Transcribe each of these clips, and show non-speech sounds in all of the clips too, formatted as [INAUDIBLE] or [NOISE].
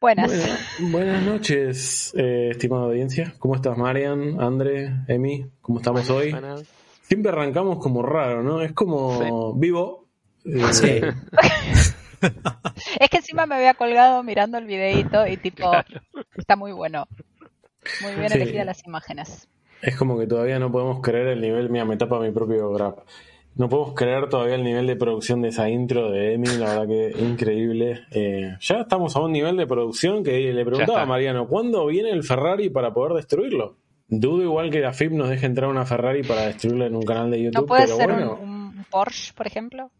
Buenas. buenas noches, eh, estimada audiencia. ¿Cómo estás, Marian, André, Emi? ¿Cómo estamos hoy? Siempre arrancamos como raro, ¿no? Es como vivo. Eh, sí. [LAUGHS] es que encima me había colgado mirando el videito y tipo, está muy bueno. Muy bien elegidas las imágenes. Es como que todavía no podemos creer el nivel, mira, me tapa mi propio grapa. No podemos creer todavía el nivel de producción de esa intro de Emi, la verdad que increíble. Eh, ya estamos a un nivel de producción que le preguntaba a Mariano, ¿cuándo viene el Ferrari para poder destruirlo? Dudo igual que la FIP nos deje entrar una Ferrari para destruirlo en un canal de YouTube. ¿No puede ser un, Porsche, por ejemplo?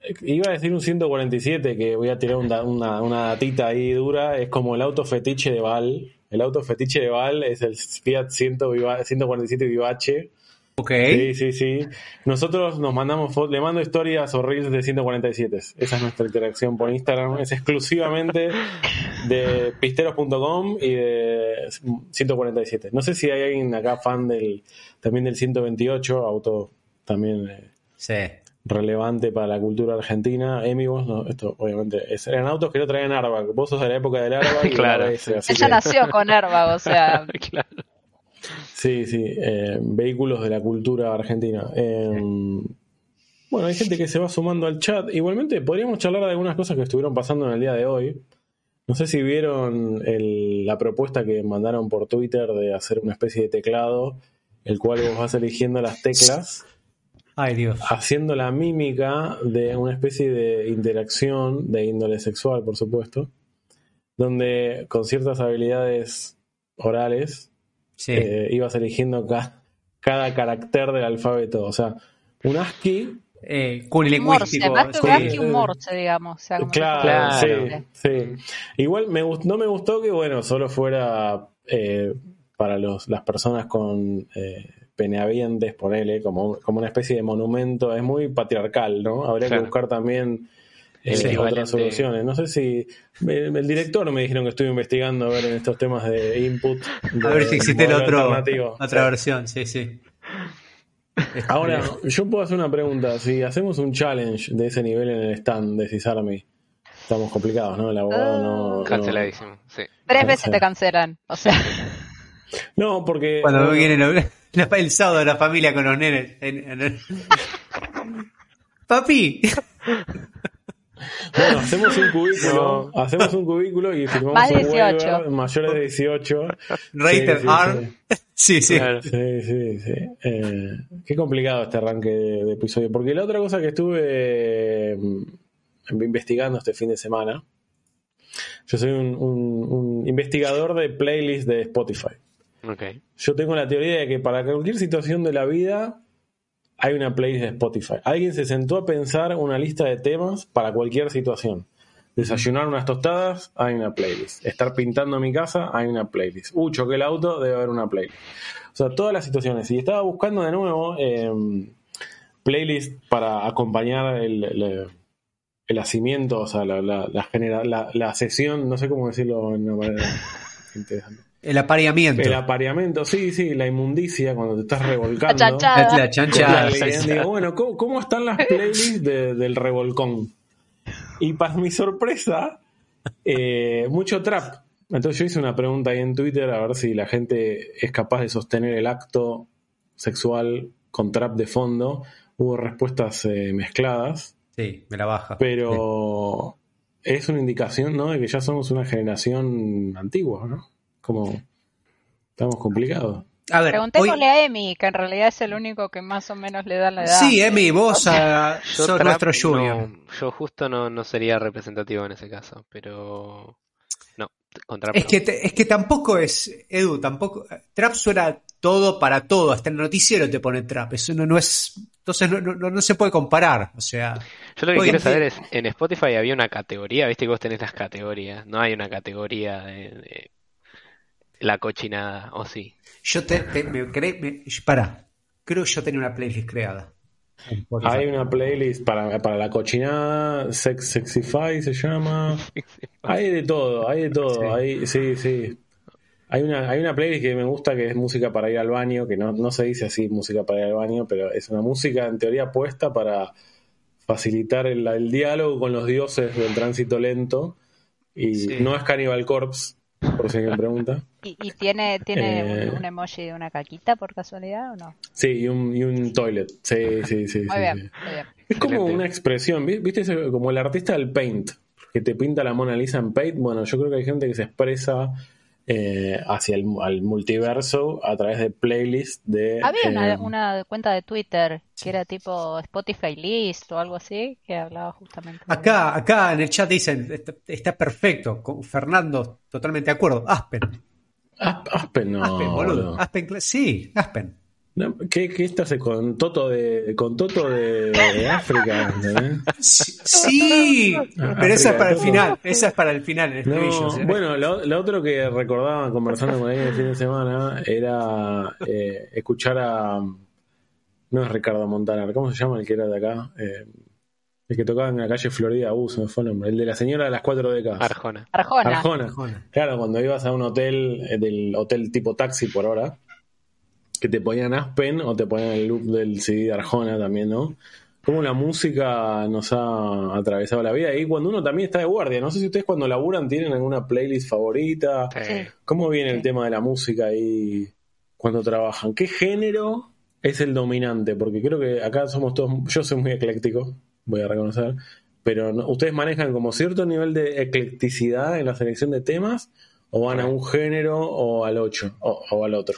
Eh, iba a decir un 147, que voy a tirar una, una, datita ahí dura. Es como el auto fetiche de Val. El auto fetiche de Val es el Fiat 147 Vivace Sí, sí, sí. Nosotros nos mandamos le mando historias o reels de 147. Esa es nuestra interacción por Instagram. Es exclusivamente de pisteros.com y de 147. No sé si hay alguien acá fan del también del 128, auto también eh, relevante para la cultura argentina. Emi, vos, no, esto obviamente eran autos que no traían airbag. Vos sos de la época del airbag. [LAUGHS] claro. Ella nació con airbag, o sea. [LAUGHS] claro. Sí, sí, eh, vehículos de la cultura argentina. Em, bueno, hay gente que se va sumando al chat. Igualmente, podríamos charlar de algunas cosas que estuvieron pasando en el día de hoy. No sé si vieron la propuesta que mandaron por Twitter de hacer una especie de teclado, el cual vos vas eligiendo las teclas. Ay, Dios. Haciendo la mímica de una especie de interacción de índole sexual, por supuesto, donde con ciertas habilidades orales eh, ibas eligiendo cada carácter del alfabeto. O sea, un ASCII. Eh, lingüístico. Morse, un morse, digamos. claro, Sí, Igual me, no me gustó que, bueno, solo fuera eh, para los, las personas con eh, peneavientes, ponele, como, como una especie de monumento. Es muy patriarcal, ¿no? Habría que buscar también eh, otras soluciones. No sé si el, director me dijeron que estuve investigando a ver en estos temas de input. a ver si existe otra versión, sí, sí. Ahora, yo puedo hacer una pregunta. Si hacemos un challenge de ese nivel en el stand de Cisarmi, estamos complicados, ¿no? El abogado no. Canceladísimo, sí. Tres veces te cancelan, o sea. No, porque. Cuando viene el sábado de la familia con los nenes. [LAUGHS] Papi. Bueno, hacemos un cubículo, hacemos un cubículo y firmamos un waiver mayores de 18. Rated sí, Sí, sí. Sí, sí, sí. Eh, qué complicado este arranque de, episodio. Porque la otra cosa que estuve mm, investigando este fin de semana, yo soy un, investigador de playlists de Spotify. Okay. Yo tengo la teoría de que para cualquier situación de la vida hay una playlist de Spotify. Alguien se sentó a pensar una lista de temas para cualquier situación. Desayunar unas tostadas, hay una playlist. Estar pintando mi casa, hay una playlist. Uh, choqué el auto, debe haber una playlist. O sea, todas las situaciones. Y estaba buscando de nuevo eh, playlist para acompañar el, el, el, hacimiento, o sea, la, la, la, la, sesión, no sé cómo decirlo en una manera [LAUGHS] interesante. El apareamiento. El apareamiento, sí, sí, la inmundicia cuando te estás revolcando. La chanchada. Digo, bueno, ¿cómo, están las playlists del revolcón? Y para mi sorpresa, eh, mucho trap. Entonces yo hice una pregunta ahí en Twitter a ver si la gente es capaz de sostener el acto sexual con trap de fondo. Hubo respuestas eh, mezcladas. Sí, me la baja. Pero es una indicación, ¿no? De que ya somos una generación antigua, ¿no? Como estamos complicados. A ver, Preguntémosle a Emi, que en realidad es el único que más o menos le da la edad. Sí, Emi, vos a... sos nuestro junior. yo justo no, no sería representativo en ese caso, pero no, contra es que, es que tampoco es, Edu, tampoco, Trap suena todo para todo, hasta el noticiero te pone trap. Eso no, no es. Entonces no, no, no se puede comparar. O sea. Yo lo que quiero en saber es, en Spotify había una categoría, viste que vos tenés las categorías, no hay una categoría de, de la cochinada, o sí. Yo te, te- me, cre- me- para, creo que yo tenía una playlist creada. Hay una playlist para, para la cochinada, Sex Sexify se llama. [LAUGHS] Hay de todo, hay de todo. Sí. Hay, sí, sí. Hay una, hay una playlist que me gusta que es música para ir al baño, que no, no se dice así música para ir al baño, pero es una música en teoría puesta para facilitar el, el diálogo con los dioses del tránsito lento. Y Sí. no es Cannibal Corpse, por si alguien pregunta. [LAUGHS] ¿Y, y tiene, tiene Eh. un, un emoji de una caquita por casualidad o no? Sí, y un, y un toilet. Sí, sí, sí. Muy sí, bien, sí. muy bien. Es como Excelente. una expresión, ¿vi- ¿viste? Como el artista del paint, que te pinta la Mona Lisa en paint. Bueno, yo creo que hay gente que se expresa eh, hacia el al multiverso a través de playlists de. Había una, eh, una cuenta de Twitter que era tipo Spotify List o algo así, que hablaba justamente de Acá, acá en el chat dicen, está, está perfecto, con Fernando, totalmente de acuerdo. Aspen. Asp- Aspen, no. Aspen, boludo. Aspen, sí, Aspen. No, ¿Qué, qué estás con Toto de, con Toto de, de África? Sí, sí, pero esa es para el final, esa es para el final, en el No, estribillo, ¿sí? bueno, lo, lo otro que recordaba conversando con alguien el fin de semana era eh, escuchar a. No es Ricardo Montaner, ¿cómo se llama el que era de acá? Eh, el que tocaba en la calle Florida, uh, se me fue el nombre. El de la señora de las cuatro décadas. Arjona. Arjona. Arjona. Arjona. Claro, cuando ibas a un hotel, eh, del hotel tipo taxi por hora, que te ponían Aspen o te ponían el loop del CD de Arjona también, ¿no? Cómo la música nos ha atravesado la vida y cuando uno también está de guardia. No sé si ustedes cuando laburan tienen alguna playlist favorita. Sí. ¿Cómo viene el tema de la música ahí cuando trabajan? ¿Qué género es el dominante? Porque creo que acá somos todos, yo soy muy ecléctico, voy a reconocer, pero no- ustedes manejan como cierto nivel de eclecticidad en la selección de temas o van a un género o al ocho o, o al otro.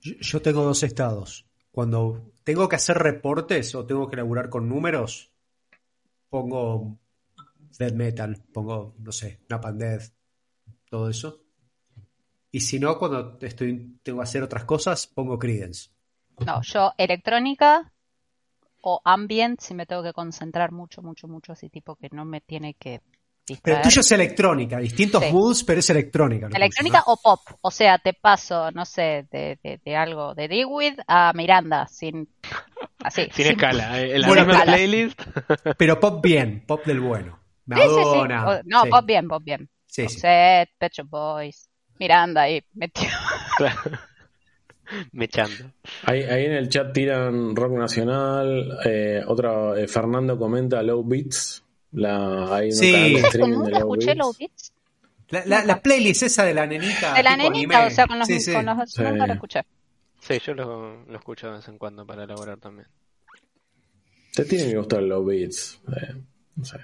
Yo, tengo dos estados. Cuando tengo que hacer reportes o tengo que laburar con números, pongo death metal, pongo, no sé, Nap and Death, todo eso. Y si no, cuando estoy, tengo que hacer otras cosas, pongo Credence. No, yo electrónica o ambient si me tengo que concentrar mucho, mucho, mucho, así tipo que no me tiene que Pero el tuyo es electrónica, distintos Sí. moods, pero es electrónica. Electrónica tuyo, o pop, o sea, te paso, no sé, de, de, de algo de Dewey a Miranda, sin así. Sin escala. eh, Bueno, misma escala. playlist. [LAUGHS] Pero pop bien, pop del bueno. Sí, sí, sí. Madonna. O- no, sí. pop bien, pop bien. Sí, sí. Offset, Pet Shop Boys, Miranda ahí metió. [LAUGHS] Mechando. Ahí, ahí en el chat tiran rock nacional, eh, otra, eh, Fernando comenta Low Beats, la, hay Sí. nunca Low escuché Beats. Beats. La, la- la playlist esa de la nenita. De la nenita, anime. o sea, con los, Sí, sí. con los Sí. nunca lo escuché. Sí, yo lo, lo escucho de vez en cuando para elaborar también. Te tienen que gustar Low Beats. eh, no sé.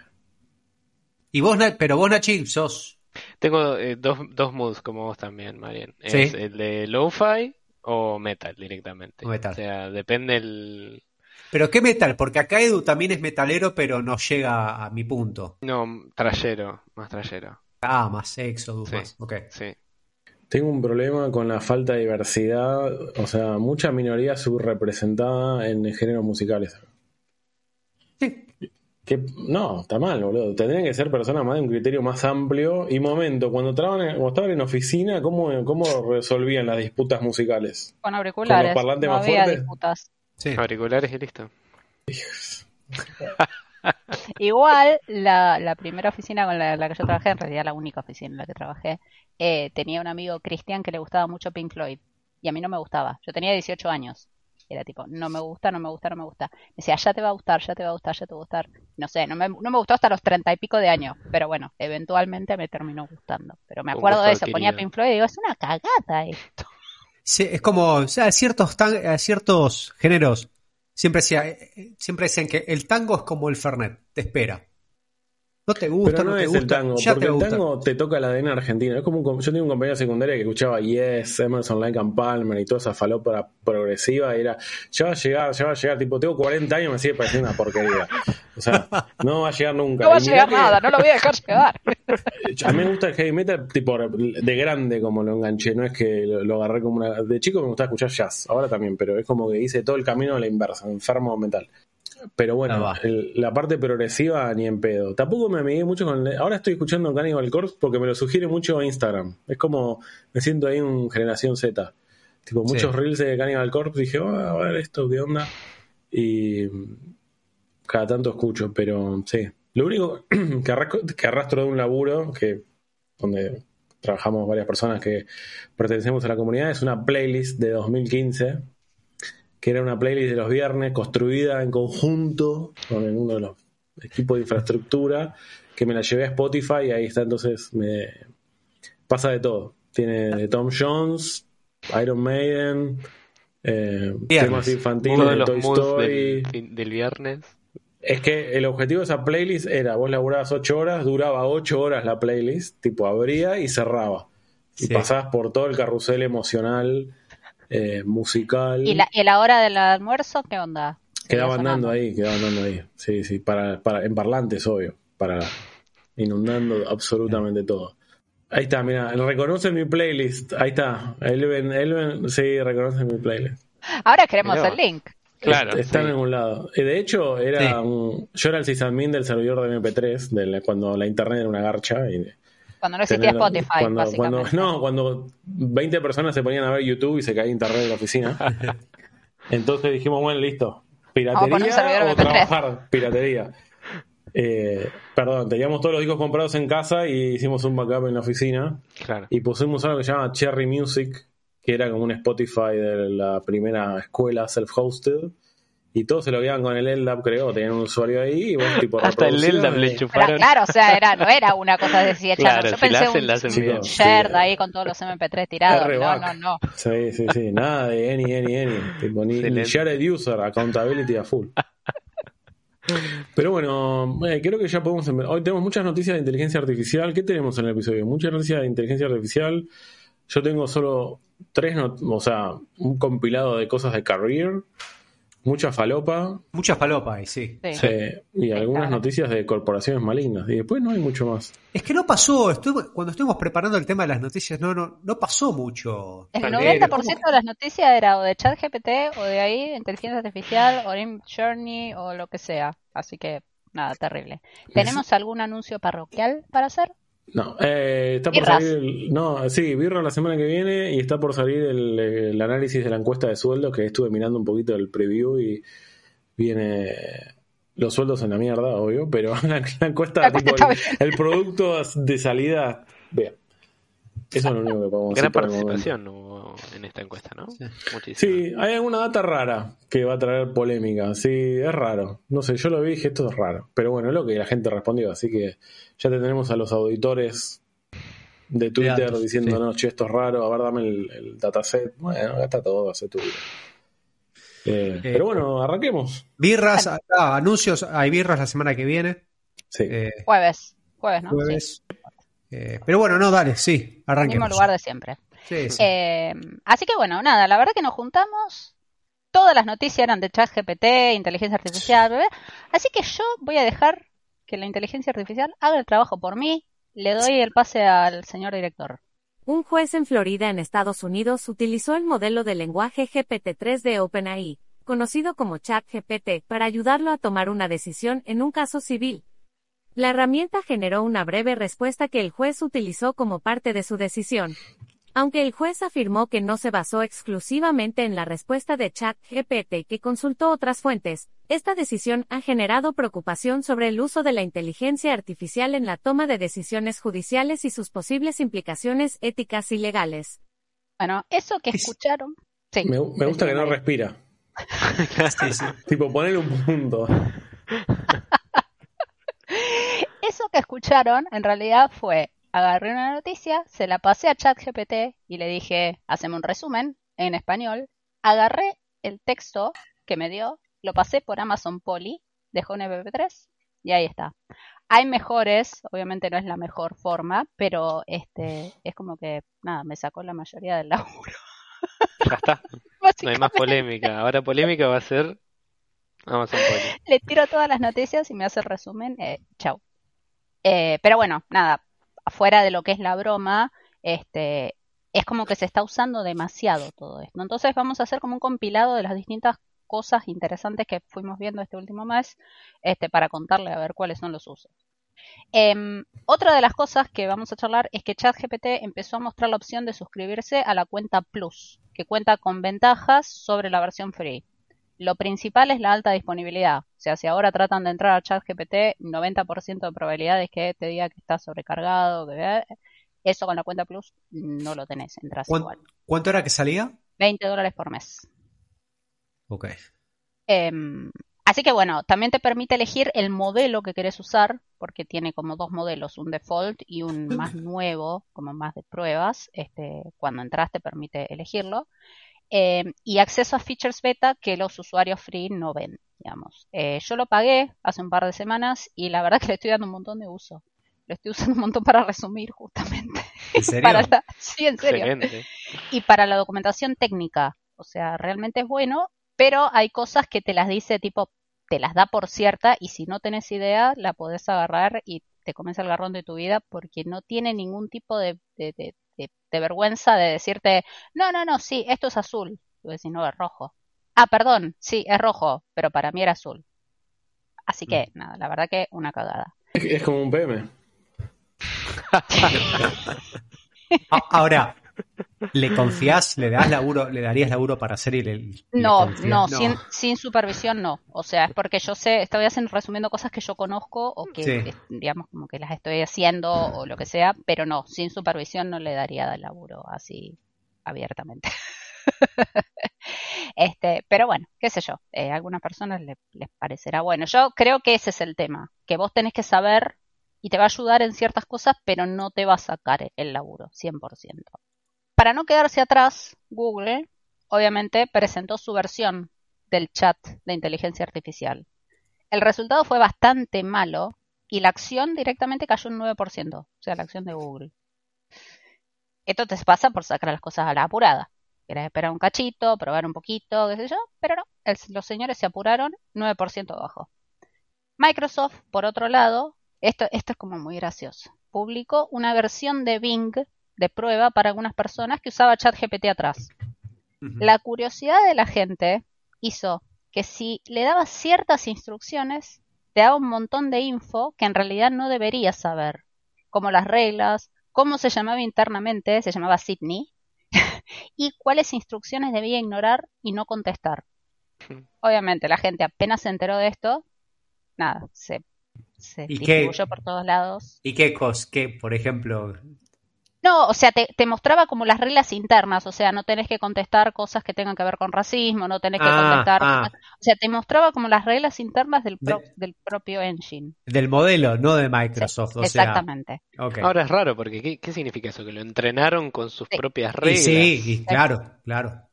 Y vos, Na- pero vos, Nachi, sos. Tengo eh, dos, dos moods como vos también, Marian. Sí. Es el de lo-fi o metal directamente. O metal. O sea, depende el... ¿Pero qué metal? Porque acá Edu también es metalero, pero no llega a mi punto. No, trayero, más trayero. Ah, más Exodus, Sí. más. Ok. Sí. Tengo un problema con la falta de diversidad, o sea, mucha minoría subrepresentada en géneros musicales. Sí. Que, no, está mal, boludo. Tendrían que ser personas más de un criterio más amplio. Y momento, cuando, trabajan, cuando estaban en oficina, ¿cómo, ¿cómo resolvían las disputas musicales? Con auriculares. Con los parlantes no más había fuertes. disputas. Sí. Auriculares y listo. [LAUGHS] Igual, la, la primera oficina con la, la que yo trabajé, en realidad la única oficina en la que trabajé, eh, tenía un amigo Cristian que le gustaba mucho Pink Floyd. Y a mí no me gustaba. Yo tenía 18 años. Era tipo, no me gusta, no me gusta, no me gusta. Me decía, ya te va a gustar, ya te va a gustar, ya te va a gustar. No sé, no me, no me gustó hasta los treinta y pico de años. Pero bueno, eventualmente me terminó gustando. Pero me acuerdo de eso. Ponía. Pink Floyd y digo, es una cagada esto. Es como, sea, ciertos, a ciertos géneros siempre, decía, eh, eh, siempre decían que el tango es como el Fernet, te espera. No te gusta, Pero no, no, te es gusta. el tango, ya porque te el gusta. tango te toca el ADN argentino. Es como un yo tenía un compañero de secundaria que escuchaba Yes, Emerson, Lake and Palmer y toda esa falopa progresiva y era, ya va a llegar, ya va a llegar, tipo, tengo 40 años y me sigue pareciendo una porquería. O sea, no va a llegar nunca. No va a llegar que nada, no lo voy a dejar llegar. [LAUGHS] A mí me gusta el heavy metal tipo de grande como lo enganché, no es que lo, lo agarré como una... De chico me gustaba escuchar jazz, ahora también, pero es como que hice todo el camino a la inversa, enfermo mental. Pero bueno, el- la parte progresiva ni en pedo. Tampoco me amigué mucho con... Ahora estoy escuchando Cannibal Corpse porque me lo sugiere mucho Instagram. Es como, me siento ahí en generación Z. Tipo, Sí. muchos reels de Cannibal Corpse, dije, "Ah, a ver esto, ¿qué onda? Y cada tanto escucho, pero sí. Lo único [CLEARS THROAT] que arrastro, que arrastro de un laburo, que donde trabajamos varias personas que pertenecemos a la comunidad, es una playlist de 2015 que era una playlist de los viernes construida en conjunto con uno de los equipos de infraestructura, que me la llevé a Spotify y ahí está, entonces me pasa de todo. Tiene de Tom Jones, Iron Maiden, eh, temas infantiles de los Toy Story. del, viernes. Es que el objetivo de esa playlist era, vos laburabas 8 horas, duraba 8 horas la playlist, tipo abría y cerraba. Y Sí. pasabas por todo el carrusel emocional, eh, musical. ¿Y la, ¿Y la hora del almuerzo qué onda? Quedaba andando ahí, quedaba andando ahí. Sí, sí, para, para, en parlantes, obvio. Para inundando absolutamente todo. Ahí está, mira, reconocen mi playlist. Ahí está. Elven, Elven, sí, reconocen mi playlist. Ahora queremos Mirá. el link. Claro. Está en algún lado. Y de hecho, era Sí. un, yo era el sysadmin del servidor de MP3, de la- cuando la internet era una garcha. Y Cuando no existía Spotify, cuando, cuando, básicamente. no, cuando 20 personas se ponían a ver YouTube y se caía internet de la oficina. [LAUGHS] Entonces dijimos, bueno, listo. Piratería o MP3. trabajar. Piratería. Eh, perdón, teníamos todos los discos comprados en casa y hicimos un backup en la oficina. Claro. Y pusimos algo que se llama Cherry Music, que era como un Spotify de la primera escuela self-hosted. Y todos se lo guiaban con el LDAP, creo. Tenían un usuario ahí y vos tipo [LAUGHS] Hasta el LDAP le y- Pero, chuparon. claro, o sea, era, no era una cosa de si. Claro, Yo si pensé hacen, un, hacen Sí, ahí con todos los MP3 tirados. No, no, no. Sí, sí, sí. Nada de any, any, any. Tipo, ni, ni shared user, accountability a full. Pero bueno, eh, creo que ya podemos. em- Hoy tenemos muchas noticias de inteligencia artificial. ¿Qué tenemos en el episodio? Muchas noticias de inteligencia artificial. Yo tengo solo tres, o sea, un compilado de cosas de career, mucha falopa Muchas palopas ahí, sí. Sí. y algunas claro. noticias de corporaciones malignas. Y después no hay mucho más. Es que no pasó, estuve- cuando estuvimos preparando el tema de las noticias, no, no, no pasó mucho. El Tal 90% vez. de las noticias era o de ChatGPT o de ahí, inteligencia artificial o Journey o lo que sea. Así que, nada, terrible. ¿Tenemos algún anuncio parroquial para hacer? No, eh, está por Birras. salir. el- no, sí, Birra la semana que viene y está por salir el, el análisis de la encuesta de sueldos que estuve mirando un poquito el preview y viene los sueldos en la mierda, obvio, pero [LAUGHS] la, la encuesta, La [LAUGHS] tipo, el, el producto de salida, vea. Eso es lo único que podemos Gran participación hubo en esta encuesta, ¿no? Muchísima. Sí, hay alguna data rara que va a traer polémica. Sí, es raro. No sé, yo lo vi y dije, esto es raro. Pero bueno, es lo que la gente respondió. Así que ya tendremos a los auditores de Twitter datos, diciéndonos, che, esto es raro, a ver, dame el, el dataset. Bueno, ya está todo, hace tu vida. Eh, pero bueno, arranquemos. Birras, ah, anuncios, hay birras la semana que viene, Sí. eh, Jueves. Jueves, ¿no? Sí. Eh, pero bueno, no, dale, sí, Mismo arranquemos. lugar de siempre. Sí, sí. Eh, así que bueno, nada, la verdad que nos juntamos. Todas las noticias eran de ChatGPT, inteligencia artificial, bla. así que yo voy a dejar que la inteligencia artificial haga el trabajo por mí. Le doy el pase al señor director. Un juez en Florida, en Estados Unidos, utilizó el modelo de lenguaje GPT-3 de OpenAI, conocido como ChatGPT, para ayudarlo a tomar una decisión en un caso civil. La herramienta generó una breve respuesta que el juez utilizó como parte de su decisión. Aunque el juez afirmó que no se basó exclusivamente en la respuesta de ChatGPT que consultó otras fuentes, esta decisión ha generado preocupación sobre el uso de la inteligencia artificial en la toma de decisiones judiciales y sus posibles implicaciones éticas y legales. Bueno, eso que Es- escucharon. Sí, Me, me gusta que no respira. [LAUGHS] Sí, sí. Tipo, ponele un punto. [LAUGHS] Eso que escucharon en realidad fue, agarré una noticia, se la pasé a ChatGPT y le dije, haceme un resumen en español, agarré el texto que me dio, lo pasé por Amazon Poly, dejó un MP3 y ahí está. hay mejores, obviamente no es la mejor forma, pero este es como que, nada, me sacó la mayoría del laburo. Ya está. [LAUGHS] No hay más polémica. Ahora polémica va a ser Amazon Poly. Le tiro todas las noticias y me hace el resumen. Eh, chau. Eh, pero bueno, nada, afuera de lo que es la broma, este, es como que se está usando demasiado todo esto. Entonces vamos a hacer como un compilado de las distintas cosas interesantes que fuimos viendo este último mes este, para contarle a ver cuáles son los usos. Em, otra de las cosas que vamos a charlar es que ChatGPT empezó a mostrar la opción de suscribirse a la cuenta Plus, que cuenta con ventajas sobre la versión free. Lo principal es la alta disponibilidad. O sea, si ahora tratan de entrar a ChatGPT, 90% de probabilidades que te diga que está sobrecargado, que eso con la cuenta Plus no lo tenés, entras igual. ¿Cuánto era que salía? 20 dólares por mes. Ok. Em, así que bueno, también te permite elegir el modelo que querés usar, porque tiene como dos modelos, un default y un más [LAUGHS] nuevo, como más de pruebas. Este, cuando entras te permite elegirlo. Em, y acceso a features beta que los usuarios free no ven, digamos. Eh, yo lo pagué hace un par de semanas y la verdad [LAUGHS] que le estoy dando un montón de uso. Lo estoy usando un montón para resumir justamente. [LAUGHS] ¿En serio? Sí, en serio. Y para la documentación técnica. O sea, realmente es bueno, pero hay cosas que te las dice tipo, te las da por cierta y si no tenés idea, la podés agarrar y te comes el garrón de tu vida porque no tiene ningún tipo de, vergüenza de decirte, no, no, no, sí, esto es azul. Tú decís, no, es rojo. Ah, perdón, sí, es rojo, pero para mí era azul. Así que, mm. nada, la verdad que una cagada. Es como un PM. [LAUGHS] Ahora, ¿le confías? ¿Le das laburo, le darías laburo para hacer el, no, no, Sin, supervisión no. O sea, es porque yo sé, estoy haciendo, resumiendo cosas que yo conozco o que, digamos, como que las estoy haciendo o lo que sea, pero no, sin supervisión no le daría laburo así abiertamente. [LAUGHS] este, pero bueno, qué sé yo, eh, a algunas personas les parecerá bueno. Yo creo que ese es el tema, que vos tenés que saber y te va a ayudar en ciertas cosas, pero no te va a sacar el laburo, 100%. Para no quedarse atrás, Google obviamente presentó su versión del chat de inteligencia artificial. El resultado fue bastante malo y la acción directamente cayó un 9%, o sea, la acción de Google. Esto te pasa por sacar las cosas a la apurada. Quieres esperar un cachito, probar un poquito, qué sé yo, pero no, los señores se apuraron 9% abajo. Microsoft, por otro lado, esto es como muy gracioso. Publicó una versión de Bing de prueba para algunas personas que usaba ChatGPT atrás. La curiosidad de la gente hizo que si le dabas ciertas instrucciones, te daba un montón de info que en realidad no deberías saber, como las reglas, cómo se llamaba internamente, se llamaba Sydney, [LAUGHS] y cuáles instrucciones debía ignorar y no contestar. Obviamente la gente apenas se enteró de esto, nada, se se ¿Y distribuyó por todos lados. ¿Y qué cosas? ¿Qué, por ejemplo? No, o sea, te, mostraba como las reglas internas, o sea, no tenés que contestar cosas que tengan que ver con racismo, no tenés que ah, contestar... Ah. O sea, te mostraba como las reglas internas del, del propio engine. Del modelo, no de Microsoft, Exactamente. Ahora es raro, porque ¿qué, significa eso? ¿Que lo entrenaron con sus propias reglas? sí, claro, claro.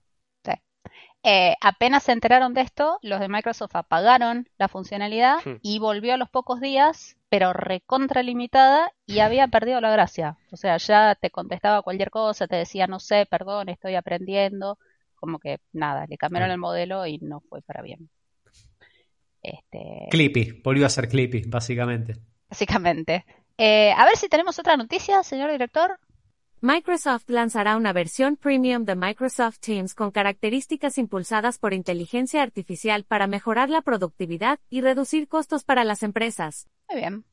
Eh, apenas se enteraron de esto, los de Microsoft apagaron la funcionalidad hmm. y volvió a los pocos días, pero recontra limitada y había perdido la gracia. O sea, ya te contestaba cualquier cosa, te decía, no sé, perdón, estoy aprendiendo. Como que nada, le cambiaron el modelo y no fue para bien. Este... Clippy, volvió a ser Clippy, básicamente. Básicamente. Eh, a ver si tenemos otra noticia, señor director. Microsoft lanzará una versión premium de Microsoft Teams con características impulsadas por inteligencia artificial para mejorar la productividad y reducir costos para las empresas. Muy bien,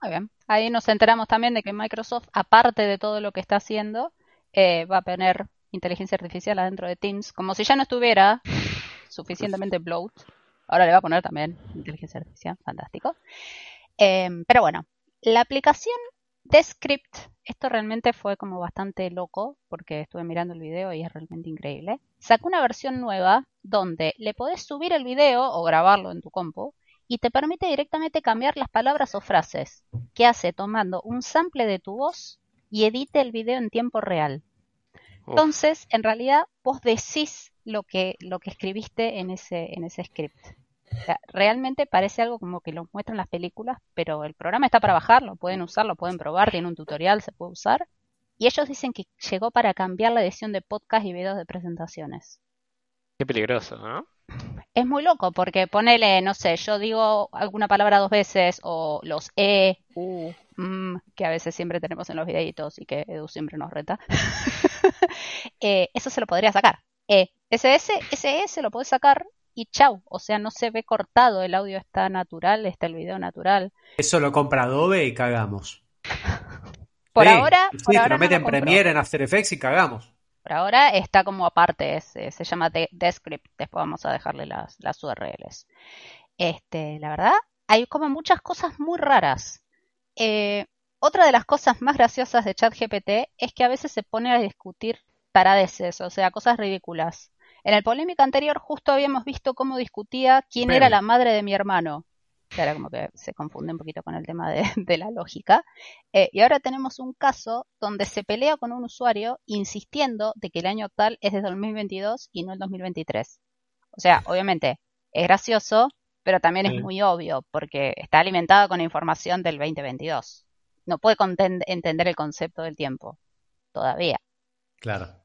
muy bien. Ahí nos enteramos también de que Microsoft, aparte de todo lo que está haciendo, eh, va a poner inteligencia artificial adentro de Teams, como si ya no estuviera suficientemente bloat. Ahora le va a poner también inteligencia artificial, fantástico. Eh, pero bueno, la aplicación Descript, esto realmente fue como bastante loco porque estuve mirando el video y es realmente increíble. Sacó una versión nueva donde le podés subir el video o grabarlo en tu compu y te permite directamente cambiar las palabras o frases. ¿Qué hace? Tomando un sample de tu voz y edite el video en tiempo real. Entonces, en realidad, vos decís lo que, lo que escribiste en ese, en ese script. O sea, realmente parece algo como que lo muestran las películas, pero el programa está para bajar, lo pueden usar, lo pueden probar, tiene un tutorial, se puede usar. Y ellos dicen que llegó para cambiar la edición de podcast y videos de presentaciones. Qué peligroso, ¿no? Es muy loco porque ponele, no sé, yo digo alguna palabra dos veces o los E, U, M, que a veces siempre tenemos en los videitos y que Edu siempre nos reta. [LAUGHS] Eh, eso se lo podría sacar. E, SS, se lo puede sacar y chau. O sea, no se ve cortado, el audio está natural, está el video natural. Eso lo compra Adobe y cagamos. [LAUGHS] Por Sí, ahora, sí, por ahora lo no mete lo en compro. Premiere, en After Effects y cagamos. Por ahora está como aparte, es- se llama de- Descript, después vamos a dejarle las, las URLs. Este, la verdad, hay como muchas cosas muy raras. Eh, otra de las cosas más graciosas de ChatGPT es que a veces se pone a discutir taradeces, o sea, cosas ridículas. En el polémica anterior justo habíamos visto cómo discutía quién Pero- era la madre de mi hermano. Que ahora como que se confunde un poquito con el tema de, de la lógica. Eh, y ahora tenemos un caso donde se pelea con un usuario insistiendo de que el año actual es de 2022 y no el 2023. O sea, obviamente es gracioso, pero también es muy obvio porque está alimentada con información del 2022. No puede entender el concepto del tiempo todavía. Claro.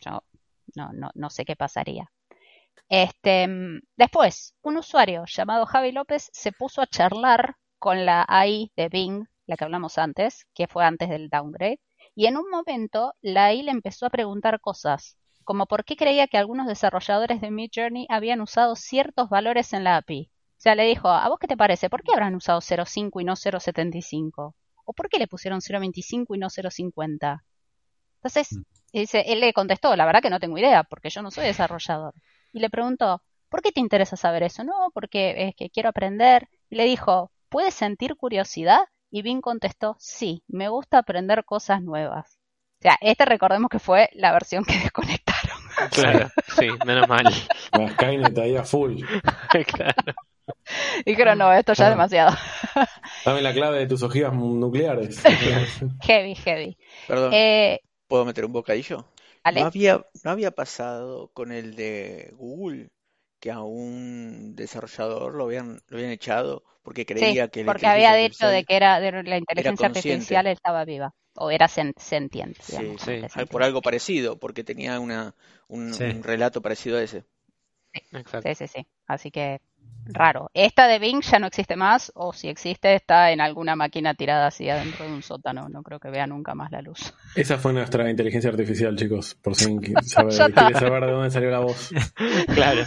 Yo no, no, no sé qué pasaría. Este, después, un usuario llamado Javi López se puso a charlar con la AI de Bing, la que hablamos antes, que fue antes del downgrade, y en un momento la AI le empezó a preguntar cosas, como por qué creía que algunos desarrolladores de Midjourney habían usado ciertos valores en la API. O sea, le dijo, ¿a vos qué te parece? ¿Por qué habrán usado 0.5 y no 0.75? ¿O por qué le pusieron 0.25 y no 0.50? Entonces, Mm. Y dice, él le contestó, la verdad que no tengo idea, porque yo no soy desarrollador. Y le preguntó, ¿por qué te interesa saber eso? No, porque es que quiero aprender. Y le dijo, ¿puedes sentir curiosidad? Y Bing contestó, sí, me gusta aprender cosas nuevas. O sea, este recordemos que fue la versión que [LAUGHS] desconectaron. Claro, sí, menos mal. La Skynet ahí a full. [LAUGHS] Claro. Dijeron, no, esto ya es demasiado. Dame la clave de tus ojivas nucleares. [LAUGHS] heavy, heavy. Perdón, Eh, ¿puedo meter un bocadillo? Ale, ¿No había, no había pasado con el de Google que a un desarrollador lo habían, lo habían echado porque sí, creía que la porque había dicho de que era de la inteligencia artificial estaba viva. O era sen- sentiente, Sí, digamos, sí, por algo parecido, porque tenía una, un, Sí. un relato parecido a ese. Exacto. Sí, sí, sí. Así que raro. Esta de Bing ya no existe más, o si existe, está en alguna máquina tirada así adentro de un sótano. No creo que vea nunca más la luz. [LAUGHS] Esa fue nuestra inteligencia artificial, chicos. Por si [LAUGHS] sabe- quiere saber de dónde salió la voz. [LAUGHS] Claro.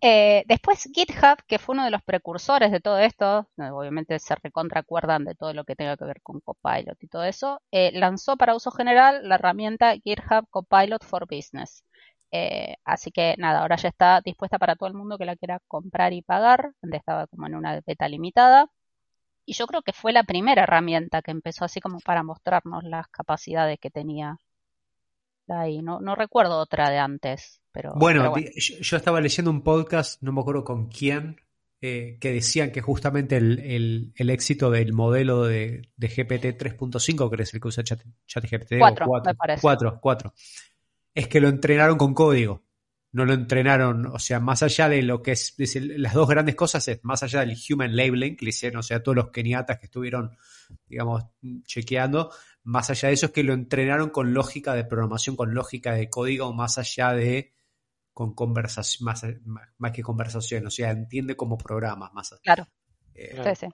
Eh, después GitHub, que fue uno de los precursores de todo esto, eh, obviamente se recontracuerdan de todo lo que tenga que ver con Copilot y todo eso, eh, lanzó para uso general la herramienta GitHub Copilot for Business. Eh, así que nada, ahora ya está dispuesta para todo el mundo que la quiera comprar y pagar. Antes estaba como en una beta limitada. Y yo creo que fue la primera herramienta que empezó así como para mostrarnos las capacidades que tenía ahí. No, no recuerdo otra de antes, pero Bueno, pero yo, yo estaba leyendo un podcast, no me acuerdo con quién, eh, que decían que justamente el, el- el éxito del modelo de, de GPT 3.5, que es el que usa Chat, ChatGPT, 4, me parece. 4, 4, es que lo entrenaron con código. No lo entrenaron, o sea, más allá de lo que es, es el- las dos grandes cosas es más allá del human labeling que le hicieron, o sea, todos los keniatas que estuvieron, digamos, chequeando, más allá de eso es que lo entrenaron con lógica de programación, con lógica de código, más allá de con conversación, más, más, más que conversación, o sea, entiende como programas, más Claro. eh, Claro. Sí, sí.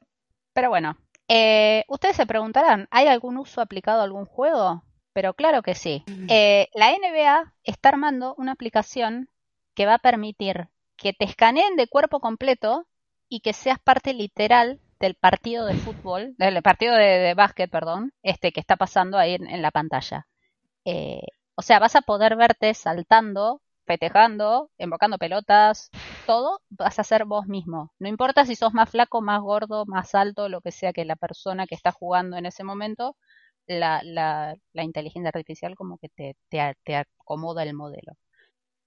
Pero bueno, eh, ustedes se preguntarán, ¿hay algún uso aplicado a algún juego? Pero claro que sí. Eh, la NBA está armando una aplicación que va a permitir que te escaneen de cuerpo completo y que seas parte literal del partido de fútbol, del partido de, de básquet, perdón, este que está pasando ahí en, en la pantalla. Eh, o sea, vas a poder verte saltando, festejando, invocando pelotas, todo vas a ser vos mismo. No importa si sos más flaco, más gordo, más alto, lo que sea que la persona que está jugando en ese momento, la, la, la inteligencia artificial como que te, te, te acomoda el modelo.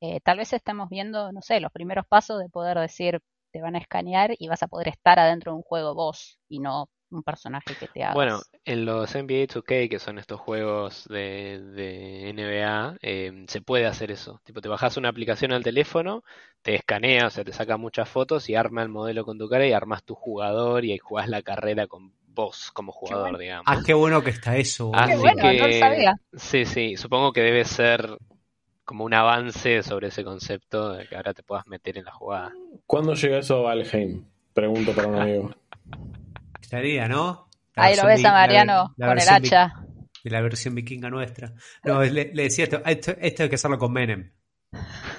Eh, tal vez estemos viendo, no sé, los primeros pasos de poder decir, te van a escanear y vas a poder estar adentro de un juego vos y no un personaje que te hagas. Bueno, en los NBA 2K, que son estos juegos de, de NBA, eh, se puede hacer eso. Tipo, te bajas una aplicación al teléfono, te escanea, o sea, te saca muchas fotos y arma el modelo con tu cara y armas tu jugador y ahí jugás la carrera con vos como jugador, bueno. digamos. Ah, qué bueno que está eso. Así Qué bueno, no lo que- sabía. Sí, sí, supongo que debe ser como un avance sobre ese concepto de que ahora te puedas meter en la jugada. ¿Cuándo llega eso a Valheim? Pregunto para un amigo. [LAUGHS] Estaría, ¿no? La Ahí lo ves a la- Mariano la con el hacha. de la versión vikinga nuestra. No, le, le decía esto, esto, esto hay que hacerlo con Menem.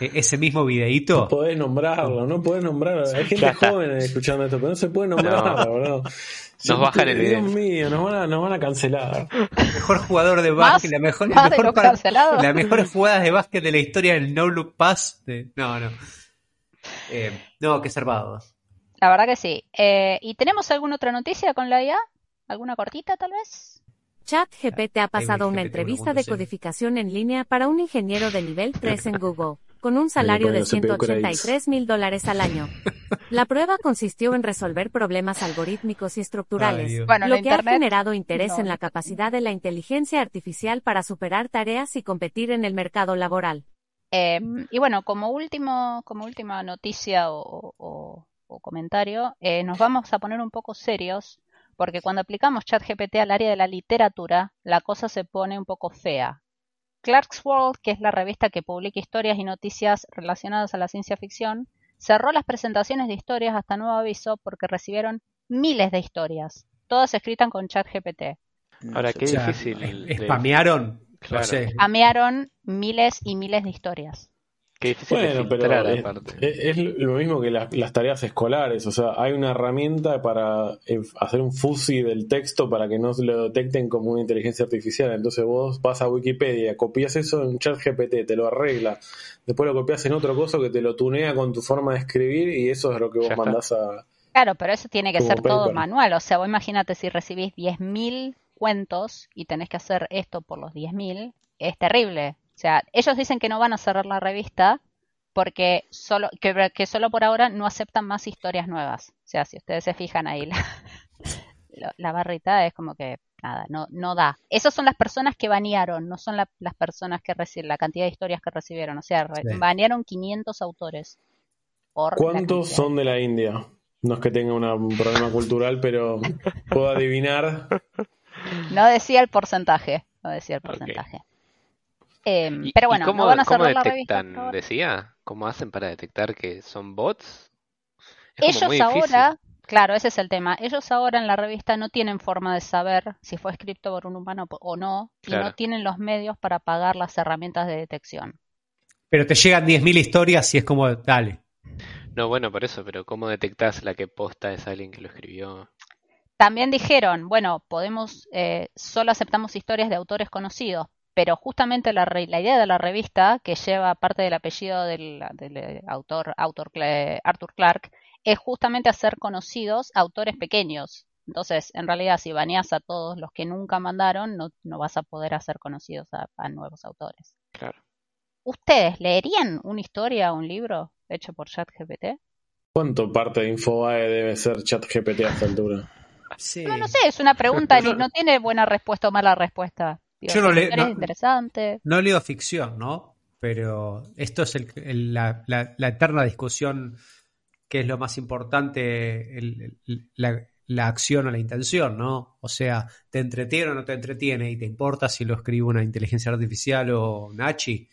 E- ese mismo No videíto, podés nombrarlo, no podés nombrarlo. Hay gente joven escuchando esto, pero no se puede nombrar, boludo. Nos bajan el video. Dios mío, nos van a, nos van a cancelar. mejor jugador de básquet, la mejor, de mejor para- las mejores jugadas de básquet de la historia del No Look Pass. de- no, no. Eh, no, qué zarpado. La verdad que sí. Eh, ¿Y tenemos alguna otra noticia con la IA? ¿Alguna cortita tal vez? ChatGPT ha pasado una entrevista de 1.0. codificación en línea para un ingeniero de nivel 3 en Google, con un salario de ponen los CPU credits. 183 mil dólares al año. La prueba consistió en resolver problemas algorítmicos y estructurales. Bueno, lo que ha generado interés no. en la capacidad de la inteligencia artificial para superar tareas y competir en el mercado laboral. Eh, y bueno, como último, como última noticia o, o- o comentario, eh, nos vamos a poner un poco serios, porque cuando aplicamos ChatGPT al área de la literatura, la cosa se pone un poco fea. Clarkesworld, que es la revista que publica historias y noticias relacionadas a la ciencia ficción, cerró las presentaciones de historias hasta nuevo aviso porque recibieron miles de historias, todas escritas con ChatGPT. Ahora, qué sé. O sea, difícil. de- spamearon. Claro. No sé. Amearon miles y miles de historias. Qué difícil de Bueno, pero filtrar, es, aparte. es- es lo mismo que las, las tareas escolares. O sea, hay una herramienta para eh, hacer un fuzzy del texto para que no lo detecten como una inteligencia artificial. Entonces vos vas a Wikipedia, copias eso en ChatGPT, te lo arregla. Después lo copias en otro coso que te lo tunea con tu forma de escribir y eso es lo que vos Ya está. mandás a. Claro, pero eso tiene que ser todo manual. O sea, vos imagínate si recibís 10.000 cuentos y tenés que hacer esto por los 10.000, es terrible. O sea, ellos dicen que no van a cerrar la revista porque solo, que, que solo por ahora no aceptan más historias nuevas. O sea, si ustedes se fijan ahí, [LAUGHS] la, la- barrita es como que nada, no, no da. Esas son las personas que banearon, no son la- las personas que reciben, la cantidad de historias que recibieron. O sea, re- Sí. banearon 500 autores. Por ¿Cuántos son de la India? No es que tenga una- un problema cultural, pero puedo adivinar. No decía el porcentaje, no decía el porcentaje. ¿Y- pero y bueno, cómo, no van a cómo cerrar la revista. detectan? Decía, ¿cómo hacen para detectar que son bots? Es como Ellos ahora, claro, ese es el tema. Ellos ahora en la revista no tienen forma de saber si fue escrito por un humano o no, y no tienen los medios para pagar las herramientas de detección. Pero te llegan 10.000 historias y es como, dale. No, bueno, por eso, pero ¿cómo detectas la que posta es alguien que lo escribió? También dijeron, bueno, podemos, eh, solo aceptamos historias de autores conocidos, pero justamente la, re- la idea de la revista, que lleva parte del apellido del, del, eh, autor, autor Arthur Clarke, es justamente hacer conocidos autores pequeños. Entonces, en realidad, si baneas a todos los que nunca mandaron, no, no vas a poder hacer conocidos a, a nuevos autores. Claro. ¿Ustedes leerían una historia o un libro hecho por ChatGPT? ¿Cuánto parte de Infobae debe ser ChatGPT a esta altura? Sí. No, no sé, es una pregunta, [LAUGHS] no tiene buena respuesta o mala respuesta. Digo, Yo no le- no- es interesante. No leo ficción, ¿no? Pero esto es el- el- la, la- la eterna discusión que es lo más importante, el- la, la acción o la intención, ¿no? O sea, ¿te entretiene o no te entretiene? ¿Y te importa si lo escribe una inteligencia artificial o Nachi?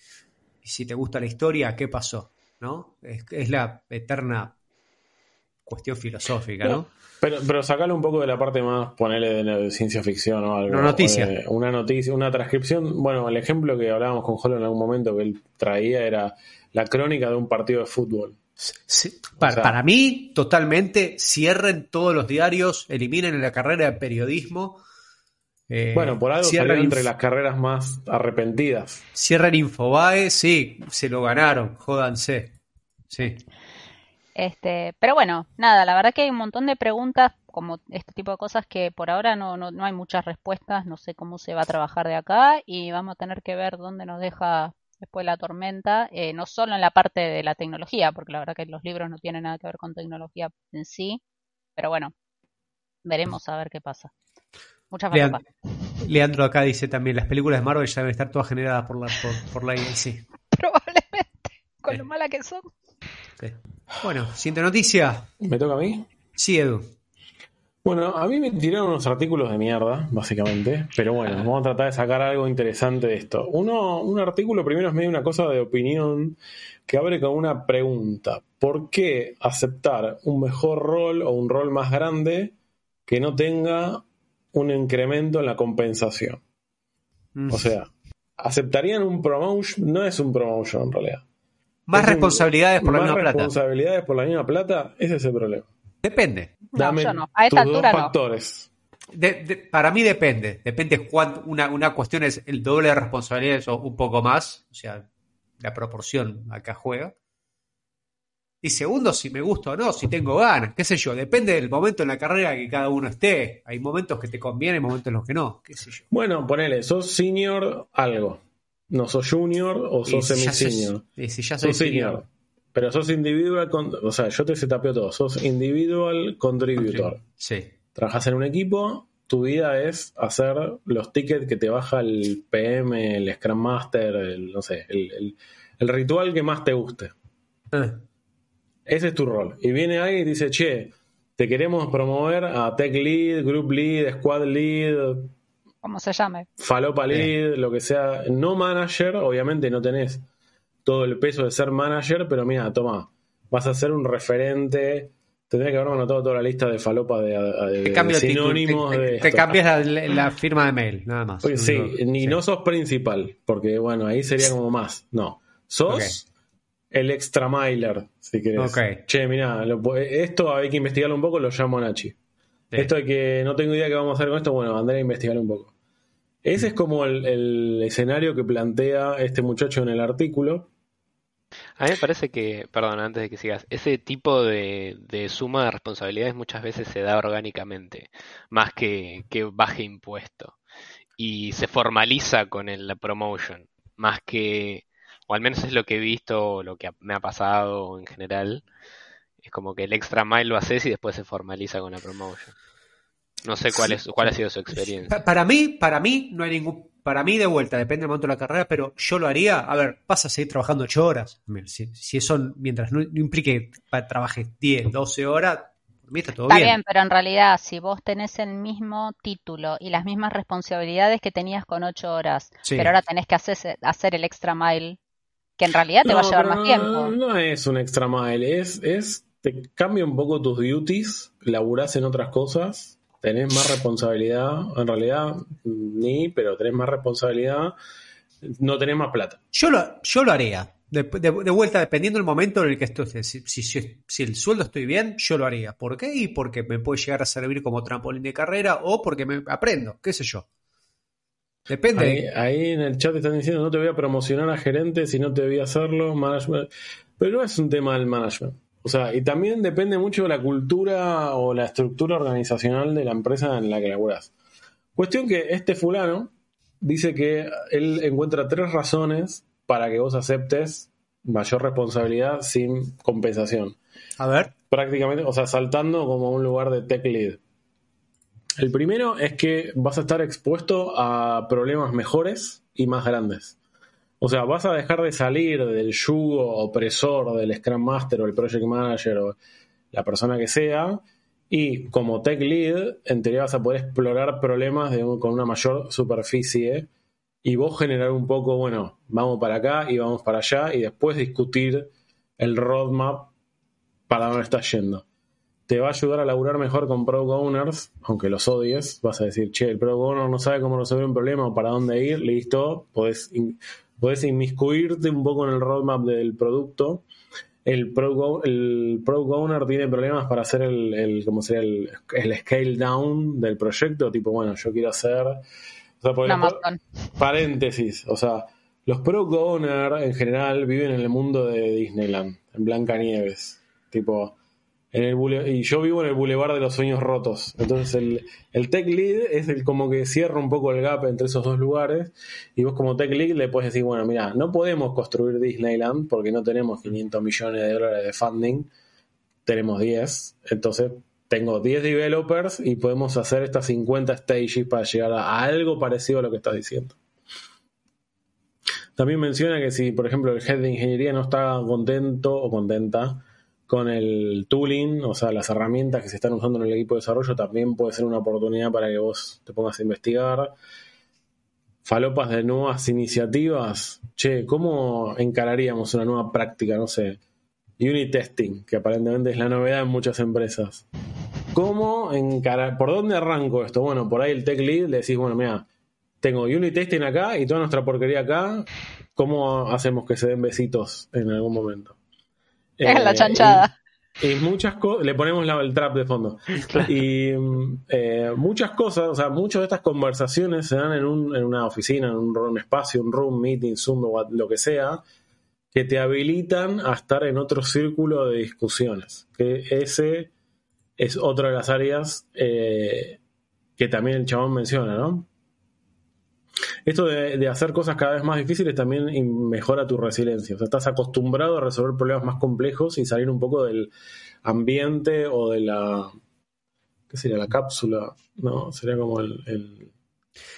Y si te gusta la historia, ¿qué pasó? ¿No? Es, es la eterna cuestión filosófica, ¿no? Pero, pero sacale un poco de la parte más, ponele de, de ciencia ficción o algo. Una noticia. Eh, una noticia, una transcripción. Bueno, el ejemplo que hablábamos con Jolo en algún momento que él traía era la crónica de un partido de fútbol. Sí, para, sea- para mí, totalmente, cierren todos los diarios, eliminen la carrera de periodismo. eh, Bueno, por algo cierren, salió entre las carreras más arrepentidas. cierren Infobae, sí, se lo ganaron, jódanse. Sí. Este, pero bueno, nada, la verdad que hay un montón de preguntas, como este tipo de cosas que por ahora no, no, no hay muchas respuestas, no sé cómo se va a trabajar de acá y vamos a tener que ver dónde nos deja después la tormenta, eh, no solo en la parte de la tecnología, porque la verdad que los libros no tienen nada que ver con tecnología en sí, pero bueno, veremos a ver qué pasa. Mucha Lean- falopa. Leandro acá dice también, las películas de Marvel ya deben estar todas generadas por la, por, por la sí. [LAUGHS] Probablemente, con lo mala que son. Bueno, siguiente noticia. ¿Me toca a mí? Sí, Edu. Bueno, a mí me tiraron unos artículos de mierda, básicamente. Pero bueno, vamos a tratar de sacar algo interesante de esto. Uno, un artículo primero es medio una cosa de opinión que abre con una pregunta. ¿Por qué aceptar un mejor rol o un rol más grande que no tenga un incremento en la compensación? Mm. O sea, ¿aceptarían un promotion? No es un promotion en realidad. Más responsabilidades por la ¿Más misma plata. responsabilidades por la misma plata? Ese es el problema. Depende. No, yo no. A esta tus altura dos no. factores. De- de- para mí depende. Depende cuánto. Una, una cuestión es el doble de responsabilidades o un poco más. O sea, la proporción acá juega. Y segundo, si me gusta o no, si tengo ganas, qué sé yo. Depende del momento en la carrera que cada uno esté. Hay momentos que te conviene y momentos en los que no. Qué sé yo. Bueno, ponele, sos senior algo. No sos junior o sos semi-senior. y si ya soy Sos senior. Pero sos individual, con- o sea, yo te setapeo todo. Sos individual contributor. Sí. Trabajas en un equipo, tu vida es hacer los tickets que te baja el PM, el Scrum Master, el, no sé, el, el- el ritual que más te guste. Ah, Ese es tu rol. Y viene alguien y dice, che, te queremos promover a Tech Lead, Group Lead, Squad Lead, Como se llame. Falopa Lead, lo que sea. No manager, obviamente no tenés todo el peso de ser manager, pero mira, toma, vas a ser un referente. Tendría que haberme anotado toda la lista de falopa de, de- Te de cambio el título, sinónimos te, de te- cambias la, la firma de mail, nada más. Oye, sí, No, ni sí. no sos principal, porque bueno, ahí sería como más. No, sos el extra miler, si querés. Ok. Che, mirá, lo- esto hay que investigarlo un poco, lo llamo a Nachi. Sí. Esto de que no tengo idea qué vamos a hacer con esto, bueno, andré a investigar un poco. Ese es como el, el escenario que plantea este muchacho en el artículo. A mí me parece que, perdón, antes de que sigas, ese tipo de, de suma de responsabilidades muchas veces se da orgánicamente, más que, que baje impuesto. Y se formaliza con el, la promotion, más que, o al menos es lo que he visto, o lo que me ha pasado en general, es como que el extra mile lo haces y después se formaliza con la promotion. No sé cuál es, cuál ha sido su experiencia. Pa- Para mí, para mí, no hay ningún. Para mí, de vuelta, depende del momento de la carrera, pero yo lo haría. A ver, vas a seguir trabajando 8 horas. Si, si eso, mientras no, no implique que trabajes 10, 12 horas, por mí está todo Está bien. bien, pero en realidad, si vos tenés el mismo título y las mismas responsabilidades que tenías con ocho horas, Sí. pero ahora tenés que hacer, hacer el extra mile, que en realidad te va a No, llevar más no- tiempo. No es un extra mile, es, es te cambia un poco tus duties, laburás en otras cosas, tenés más responsabilidad, en realidad ni, pero tenés más responsabilidad, no tenés más plata. Yo lo, yo lo haría. De, de- de vuelta, dependiendo del momento en el que estoy. Si, si, si- si el sueldo estoy bien, yo lo haría. ¿Por qué? Y porque me puede llegar a servir como trampolín de carrera o porque me aprendo, qué sé yo. Depende. Ahí, ahí en el chat están diciendo no te voy a promocionar a gerente si no te voy a hacerlo, management. Pero no es un tema del management. O sea, y también depende mucho de la cultura o la estructura organizacional de la empresa en la que laburas. Cuestión que este fulano dice que él encuentra tres razones para que vos aceptes mayor responsabilidad sin compensación. A ver. Prácticamente, o sea, saltando como a un lugar de tech lead. El primero es que vas a estar expuesto a problemas mejores y más grandes. O sea, vas a dejar de salir del yugo opresor del Scrum Master o el Project Manager o la persona que sea. Y como Tech Lead, en teoría vas a poder explorar problemas con una mayor superficie y vos generar un poco, bueno, vamos para acá y vamos para allá y después discutir el roadmap para dónde estás yendo. Te va a ayudar a laburar mejor con Product Owners, aunque los odies. Vas a decir, che, el Product Owner no sabe cómo resolver un problema o para dónde ir, listo. Podés, podés inmiscuirte un poco en el roadmap del producto. El Product, O- el Product Owner tiene problemas para hacer el, el, ¿cómo sería? El, el scale down del proyecto. Tipo, bueno, yo quiero hacer. O sea, Amazon. paréntesis, o sea, los product owner en general viven en el mundo de Disneyland, en Blancanieves, tipo, en el y yo vivo en el bulevar de los sueños rotos, entonces el, el tech lead es el como que cierra un poco el gap entre esos dos lugares, y vos como tech lead le puedes decir, bueno, mira, no podemos construir Disneyland porque no tenemos 500 millones de dólares de funding, tenemos 10, entonces tengo 10 developers y podemos hacer estas 50 stages para llegar a algo parecido a lo que estás diciendo. También menciona que si, por ejemplo, el head de ingeniería no está contento o contenta con el tooling, o sea, las herramientas que se están usando en el equipo de desarrollo, también puede ser una oportunidad para que vos te pongas a investigar. Falopas de nuevas iniciativas. Che, ¿cómo encararíamos una nueva práctica? No sé. Unit testing, que aparentemente es la novedad en muchas empresas. ¿Cómo encarar? ¿Por dónde arranco esto? Bueno, por ahí el tech lead le decís, bueno, mira, tengo unit testing acá y toda nuestra porquería acá. ¿Cómo hacemos que se den besitos en algún momento? Es [LAUGHS] la Eh, chanchada. y, y muchas cosas, le ponemos la- el trap de fondo. [LAUGHS] Y eh, muchas cosas, o sea, muchas de estas conversaciones se dan en, un- en una oficina, en un, un espacio, un room, meeting, Zoom, o lo que sea, que te habilitan a estar en otro círculo de discusiones. Que ese es otra de las áreas eh, que también el chabón menciona, ¿no? Esto de, hacer cosas cada vez más difíciles también mejora tu resiliencia. O sea, estás acostumbrado a resolver problemas más complejos y salir un poco del ambiente o de la. ¿Qué sería? La cápsula. No, sería como el.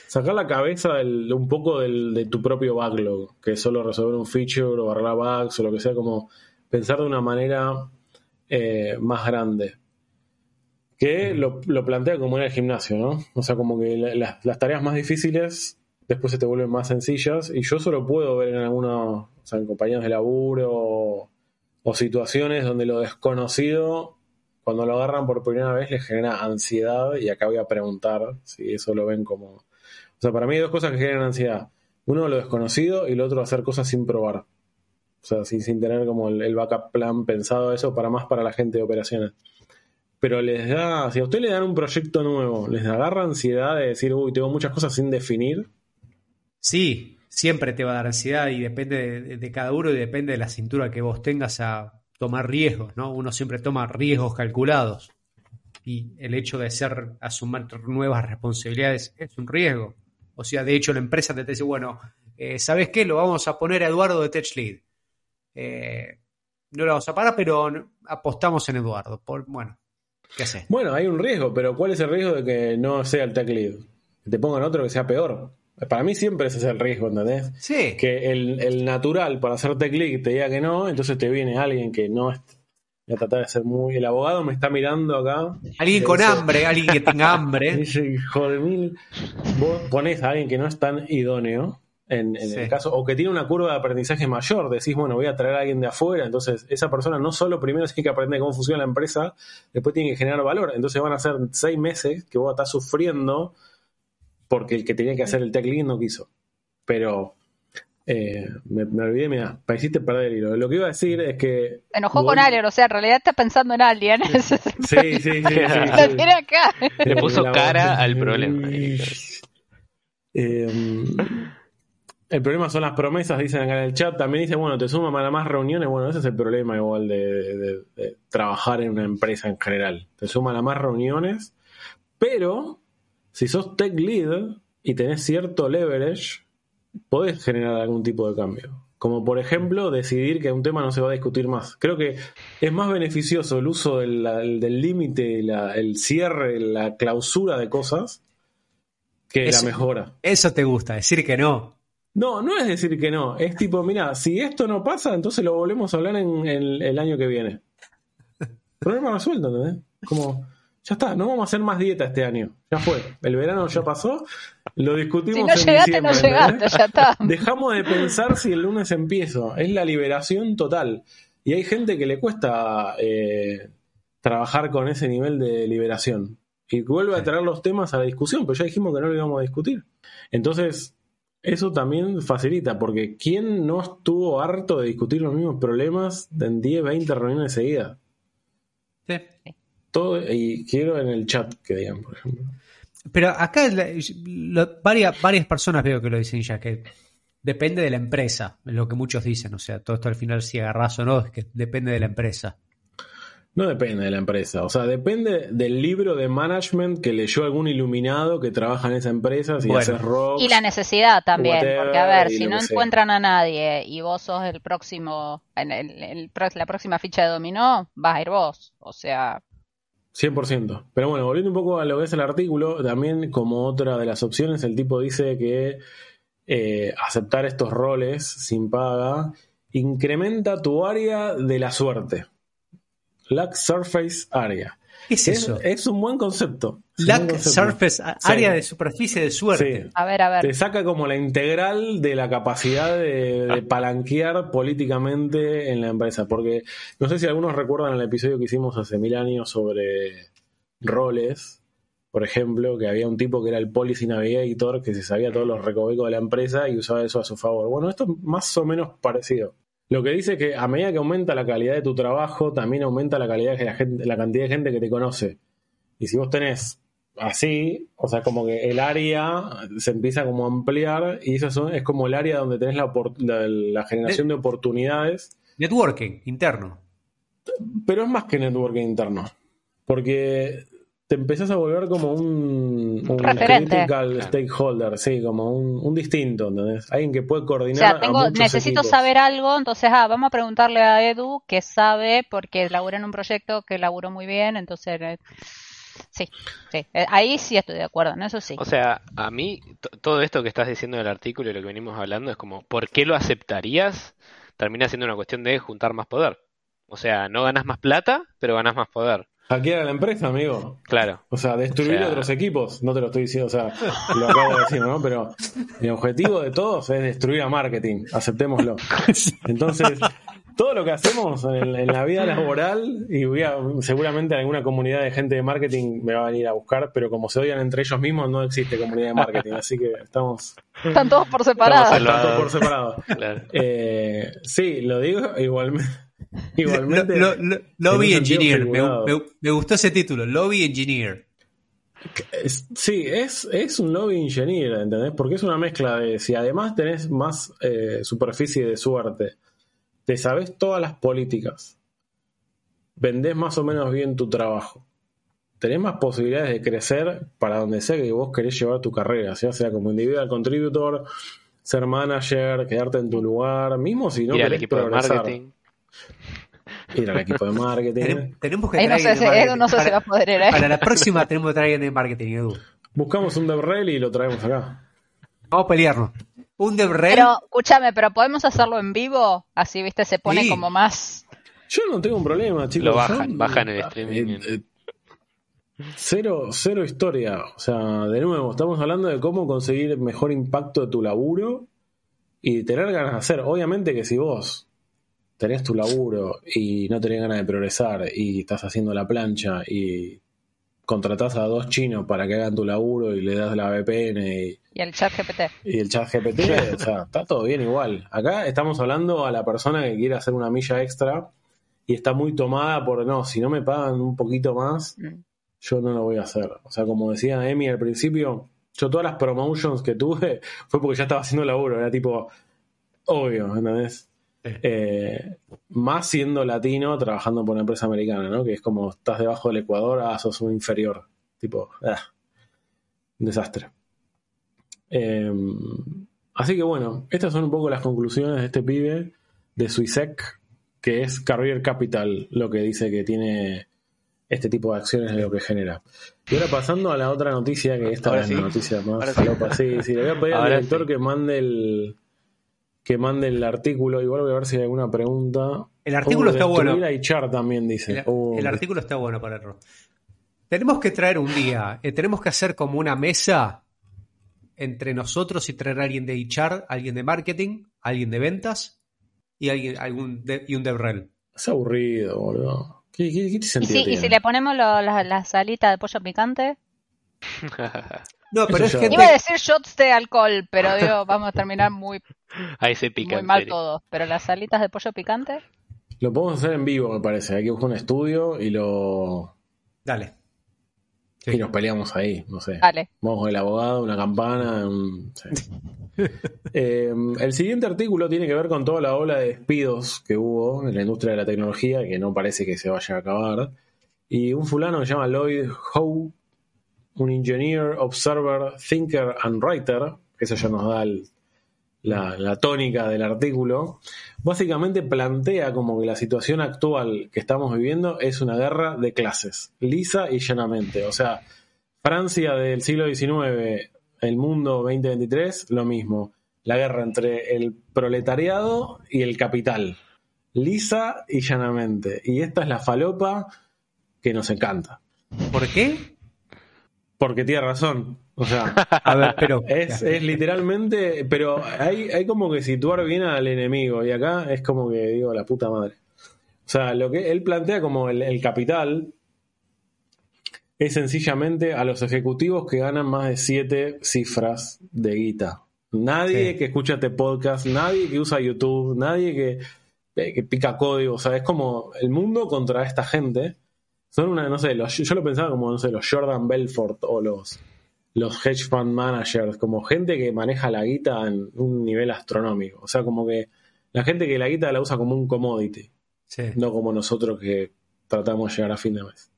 sacar la cabeza un poco del- de tu propio backlog, que es solo resolver un feature o arreglar bugs o lo que sea, como pensar de una manera eh, más grande que lo, lo plantea como en el gimnasio, ¿no? O sea, como que la- la- las tareas más difíciles después se te vuelven más sencillas y yo solo puedo ver en algunos, o sea, en compañías de laburo o, situaciones donde lo desconocido, cuando lo agarran por primera vez, les genera ansiedad y acá voy a preguntar si eso lo ven como... O sea, para mí hay dos cosas que generan ansiedad. Uno, lo desconocido y lo otro, hacer cosas sin probar. O sea, sin, sin tener como el, el backup plan pensado eso para más para la gente de operaciones pero les da, si a usted le dan un proyecto nuevo, les agarra ansiedad de decir, uy, tengo muchas cosas sin definir. Sí, siempre te va a dar ansiedad y depende de, cada uno y depende de la cintura que vos tengas a tomar riesgos, ¿no? Uno siempre toma riesgos calculados y el hecho de ser asumir nuevas responsabilidades es un riesgo. O sea, de hecho la empresa te dice, bueno, eh, ¿sabes qué? Lo vamos a poner a Eduardo de Tech Lead. Eh, no lo vamos a parar, pero apostamos en Eduardo. Por, bueno, ¿qué haces? Bueno, hay un riesgo, pero ¿cuál es el riesgo de que no sea el tech lead? Que te pongan otro que sea peor. Para mí siempre ese es el riesgo, ¿entendés? Sí, Que el, el natural para hacer tech lead te diga que no, entonces te viene alguien que no es... Voy a tratar de ser muy... El abogado me está mirando acá. alguien con hambre, alguien que tenga hambre. [LAUGHS] Dice, hijo de mil. Vos pones a alguien que no es tan idóneo, en, en Sí. el caso, o que tiene una curva de aprendizaje mayor, decís, bueno, voy a traer a alguien de afuera, entonces esa persona no solo primero tiene que aprender cómo funciona la empresa, después tiene que generar valor. Entonces van a ser seis meses que vos estás sufriendo porque el que tenía que hacer el tech lead no quiso. Pero eh, me, me olvidé, mira, me hiciste perder el hilo. Lo que iba a decir es que. Se enojó con Alien, o sea, en realidad está pensando en Alien. El Sí, sí, sí. sí, [LAUGHS] Lo sí. tiene acá. Le puso La- cara al problema. [LAUGHS] Eh, el problema son las promesas, dicen acá en el chat. También dice, bueno, te suman a más reuniones. Bueno, ese es el problema igual de, de- de trabajar en una empresa en general. Te suman a más reuniones, pero si sos tech lead y tenés cierto leverage, podés generar algún tipo de cambio. Como por ejemplo, decidir que un tema no se va a discutir más. Creo que es más beneficioso el uso del límite, el cierre, la clausura de cosas que la mejora. Eso te gusta, decir que no. No, no es decir que no. Es tipo, mira, si esto no pasa, entonces lo volvemos a hablar en, el- el año que viene. Problema resuelto, ¿entendés? Como, ya está, no vamos a hacer más dieta este año. Ya fue. El verano ya pasó. Lo discutimos Si no en llegaste, no diciembre, llegaste, ya está. [LAUGHS] Dejamos de pensar si el lunes empiezo. Es la liberación total. Y hay gente que le cuesta eh, trabajar con ese nivel de liberación. Y vuelve a traer los temas a la discusión, pero ya dijimos que no lo íbamos a discutir. Entonces, eso también facilita, porque ¿quién no estuvo harto de discutir los mismos problemas en 10, 20 reuniones seguidas? Sí. Todo, y quiero en el chat que digan, por ejemplo. Pero acá lo- varias, varias personas veo que lo dicen ya, que depende de la empresa, es lo que muchos dicen. O sea, todo esto al final si agarrás o no, es que depende de la empresa. No depende de la empresa, o sea, depende del libro de management que leyó algún iluminado que trabaja en esa empresa, si Bueno. rock. Y la necesidad también, Whatever, porque a ver, si no sea. encuentran a nadie y vos sos el próximo, en el, la próxima ficha de dominó, vas a ir vos. O sea, 100%. Pero bueno, volviendo un poco a lo que es el artículo, también como otra de las opciones, el tipo dice que eh, aceptar estos roles sin paga incrementa tu área de la suerte. Luck Surface Area. ¿Qué es eso? Es un buen concepto. Concepto. Surface, Sí. área de superficie de suerte. Sí. A ver, a Te ver. saca como la integral de la capacidad de, de palanquear políticamente en la empresa. Porque no sé si algunos recuerdan el episodio que hicimos hace mil años sobre roles. Por ejemplo, que había un tipo que era el Policy Navigator, que se sabía todos los recovecos de la empresa y usaba eso a su favor. Bueno, esto es más o menos parecido. Lo que dice que a medida que aumenta la calidad de tu trabajo, también aumenta la calidad de la, gente, la cantidad de gente que te conoce. Y si vos tenés así, o sea, como que el área se empieza como a ampliar y eso son- es como el área donde tenés la, opor- la- la generación de oportunidades, Networking interno. pero es más que networking interno, porque te empezás a volver como un, un Referente. critical stakeholder, sí, como un, un distinto, ¿entendés? Alguien que puede O coordinar. sea, a tengo, necesito equipos. saber algo, entonces, ah, vamos a preguntarle a Edu que sabe porque labura en un proyecto que laburó muy bien, entonces, eh, sí, sí, Eh, ahí sí estoy de acuerdo, en eso sí. O sea, a mí to- todo esto que estás diciendo del artículo y lo que venimos hablando es como, ¿por qué lo aceptarías? Termina siendo una cuestión de juntar más poder. O sea, no ganas más plata, pero ganas más poder. Hackear a la empresa, amigo. Claro. O sea, destruir O sea- otros equipos, no te lo estoy diciendo, o sea, lo acabo de decir, ¿no? Pero el objetivo de todos es destruir a marketing, aceptémoslo. Entonces, todo lo que hacemos en, en la vida laboral, y voy a, seguramente alguna comunidad de gente de marketing me va a venir a buscar, pero como se odian entre ellos mismos, no existe comunidad de marketing, así que estamos, Están todos por separado. salvados. por separado. Claro. Eh, sí, lo digo igualmente. [LAUGHS] Igualmente lo- lo- lobby Engineer. Me, me- me gustó ese título. Lobby Engineer. Es- sí, es, es un lobby engineer, ¿entendés? Porque es una mezcla de si además tenés más eh, superficie de suerte, te sabes todas las políticas, vendés más o menos bien tu trabajo, tenés más posibilidades de crecer para donde sea que vos querés llevar tu carrera, ya sea como individual contributor, ser manager, quedarte en tu lugar, mismo si no querés equipo de progresar, marketing. Ir al equipo de marketing. Tenem- tenemos que no traer sé, si- Edu no sé si para, va a poder ir, ¿eh? para la próxima tenemos que traer alguien de marketing, Edu. Buscamos un DevRel y lo traemos acá. Vamos a pelearnos. Un DevRel. Pero, escúchame, pero podemos hacerlo en vivo, así, viste, se pone Sí. como más... Yo no tengo un problema, chicos. Lo bajan, Yo- bajan el streaming. Eh, eh, Cero, cero historia. O sea, de nuevo, estamos hablando de cómo conseguir mejor impacto de tu laburo y tener ganas de hacer. Obviamente que si vos tenés tu laburo y no tenés ganas de progresar y estás haciendo la plancha y contratás a dos chinos para que hagan tu laburo y le das la VPN y, Y el chat GPT. y el chat GPT, o sea, está todo bien igual. Acá estamos hablando a la persona que quiere hacer una milla extra y está muy tomada por, no, si no me pagan un poquito más, Mm. yo no lo voy a hacer. O sea, como decía Emi al principio, yo todas las promotions que tuve [LAUGHS] fue porque ya estaba haciendo laburo, era tipo, obvio, ¿entendés? Eh, más siendo latino trabajando por una empresa americana, ¿no? Que es como estás debajo del Ecuador, ah, sos un inferior. Tipo, ah, un desastre. Eh, así que bueno, estas son un poco las conclusiones de este pibe de Suisec, que es Career Capital, lo que dice que tiene este tipo de acciones de lo que genera. Y ahora pasando a la otra noticia, que esta Ahora es sí. la noticia más falopa. Sí, sí, le voy a pedir al director sí. que mande el que mande el artículo. Igual voy a ver si hay alguna pregunta. El artículo Uh, está bueno. también dice. El, Uh, el artículo está bueno para error. Tenemos que traer un día, eh, tenemos que hacer como una mesa entre nosotros y traer a alguien de HR, alguien de marketing, alguien de ventas y alguien algún de- y un DevRel. Es aburrido, boludo. ¿Qué, qué, qué ¿Y sentido si, y tiene? si le ponemos lo- la, la salita de pollo picante? [LAUGHS] No, pero es gente, Iba a decir shots de alcohol, pero [LAUGHS] digo, vamos a terminar muy, Ahí se pica. muy en mal todos. Pero las salitas de pollo picante, Lo podemos hacer en vivo, me parece. Hay que buscar un estudio y lo Dale. Sí. y nos peleamos ahí, no sé. dale. Vamos con el abogado, una campana. un- sí. [LAUGHS] Eh, el siguiente artículo tiene que ver con toda la ola de despidos que hubo en la industria de la tecnología, que no parece que se vaya a acabar. Y un fulano que se llama Lloyd Howe, un engineer, observer, thinker and writer, que eso ya nos da la, la tónica del artículo, básicamente plantea como que la situación actual que estamos viviendo es una guerra de clases, lisa y llanamente. O sea, Francia del siglo XIX, el mundo 2023, lo mismo. La guerra entre el proletariado y el capital. Lisa y llanamente. Y esta es la falopa que nos encanta. ¿Por qué? Porque tiene razón. O sea, [LAUGHS] A ver, pero. es, es literalmente, pero hay, hay como que situar bien al enemigo y acá es como que digo la puta madre. O sea, lo que él plantea como el, el capital es sencillamente a los ejecutivos que ganan más de siete cifras de guita. Nadie Sí. que escucha este podcast, nadie que usa YouTube, nadie que, eh, que pica código. O sea, es como el mundo contra esta gente. Son una, no sé, los- yo lo pensaba como, no sé, los Jordan Belfort o los, los hedge fund managers, como gente que maneja la guita en un nivel astronómico. O sea, como que la gente que la guita la usa como un commodity, Sí. no como nosotros que tratamos de llegar a fin de mes.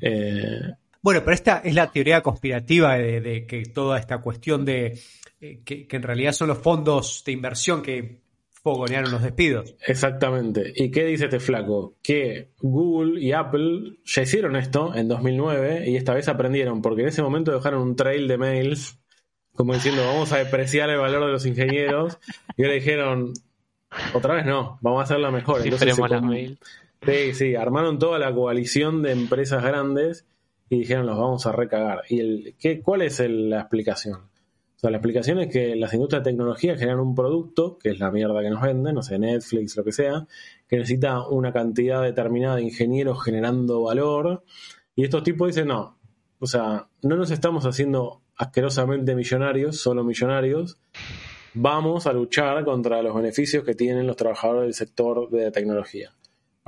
Eh, Bueno, pero esta es la teoría conspirativa de, de que toda esta cuestión de eh, que, que en realidad son los fondos de inversión que fogonearon los despidos. Exactamente. ¿Y qué dice este flaco? Que Google y Apple ya hicieron esto en 2009 y esta vez aprendieron, porque en ese momento dejaron un trail de mails como diciendo vamos a depreciar el valor de los ingenieros y ahora dijeron otra vez no, vamos a hacerla mejor. Entonces se las mail. Sí, sí, armaron toda la coalición de empresas grandes y dijeron los vamos a recagar. ¿Y el, qué, cuál es el- la explicación? O sea, la explicación es que las industrias de tecnología generan un producto, que es la mierda que nos venden, no sé, Netflix, lo que sea, que necesita una cantidad determinada de ingenieros generando valor. Y estos tipos dicen, no, o sea, no nos estamos haciendo asquerosamente millonarios, solo millonarios. Vamos a luchar contra los beneficios que tienen los trabajadores del sector de tecnología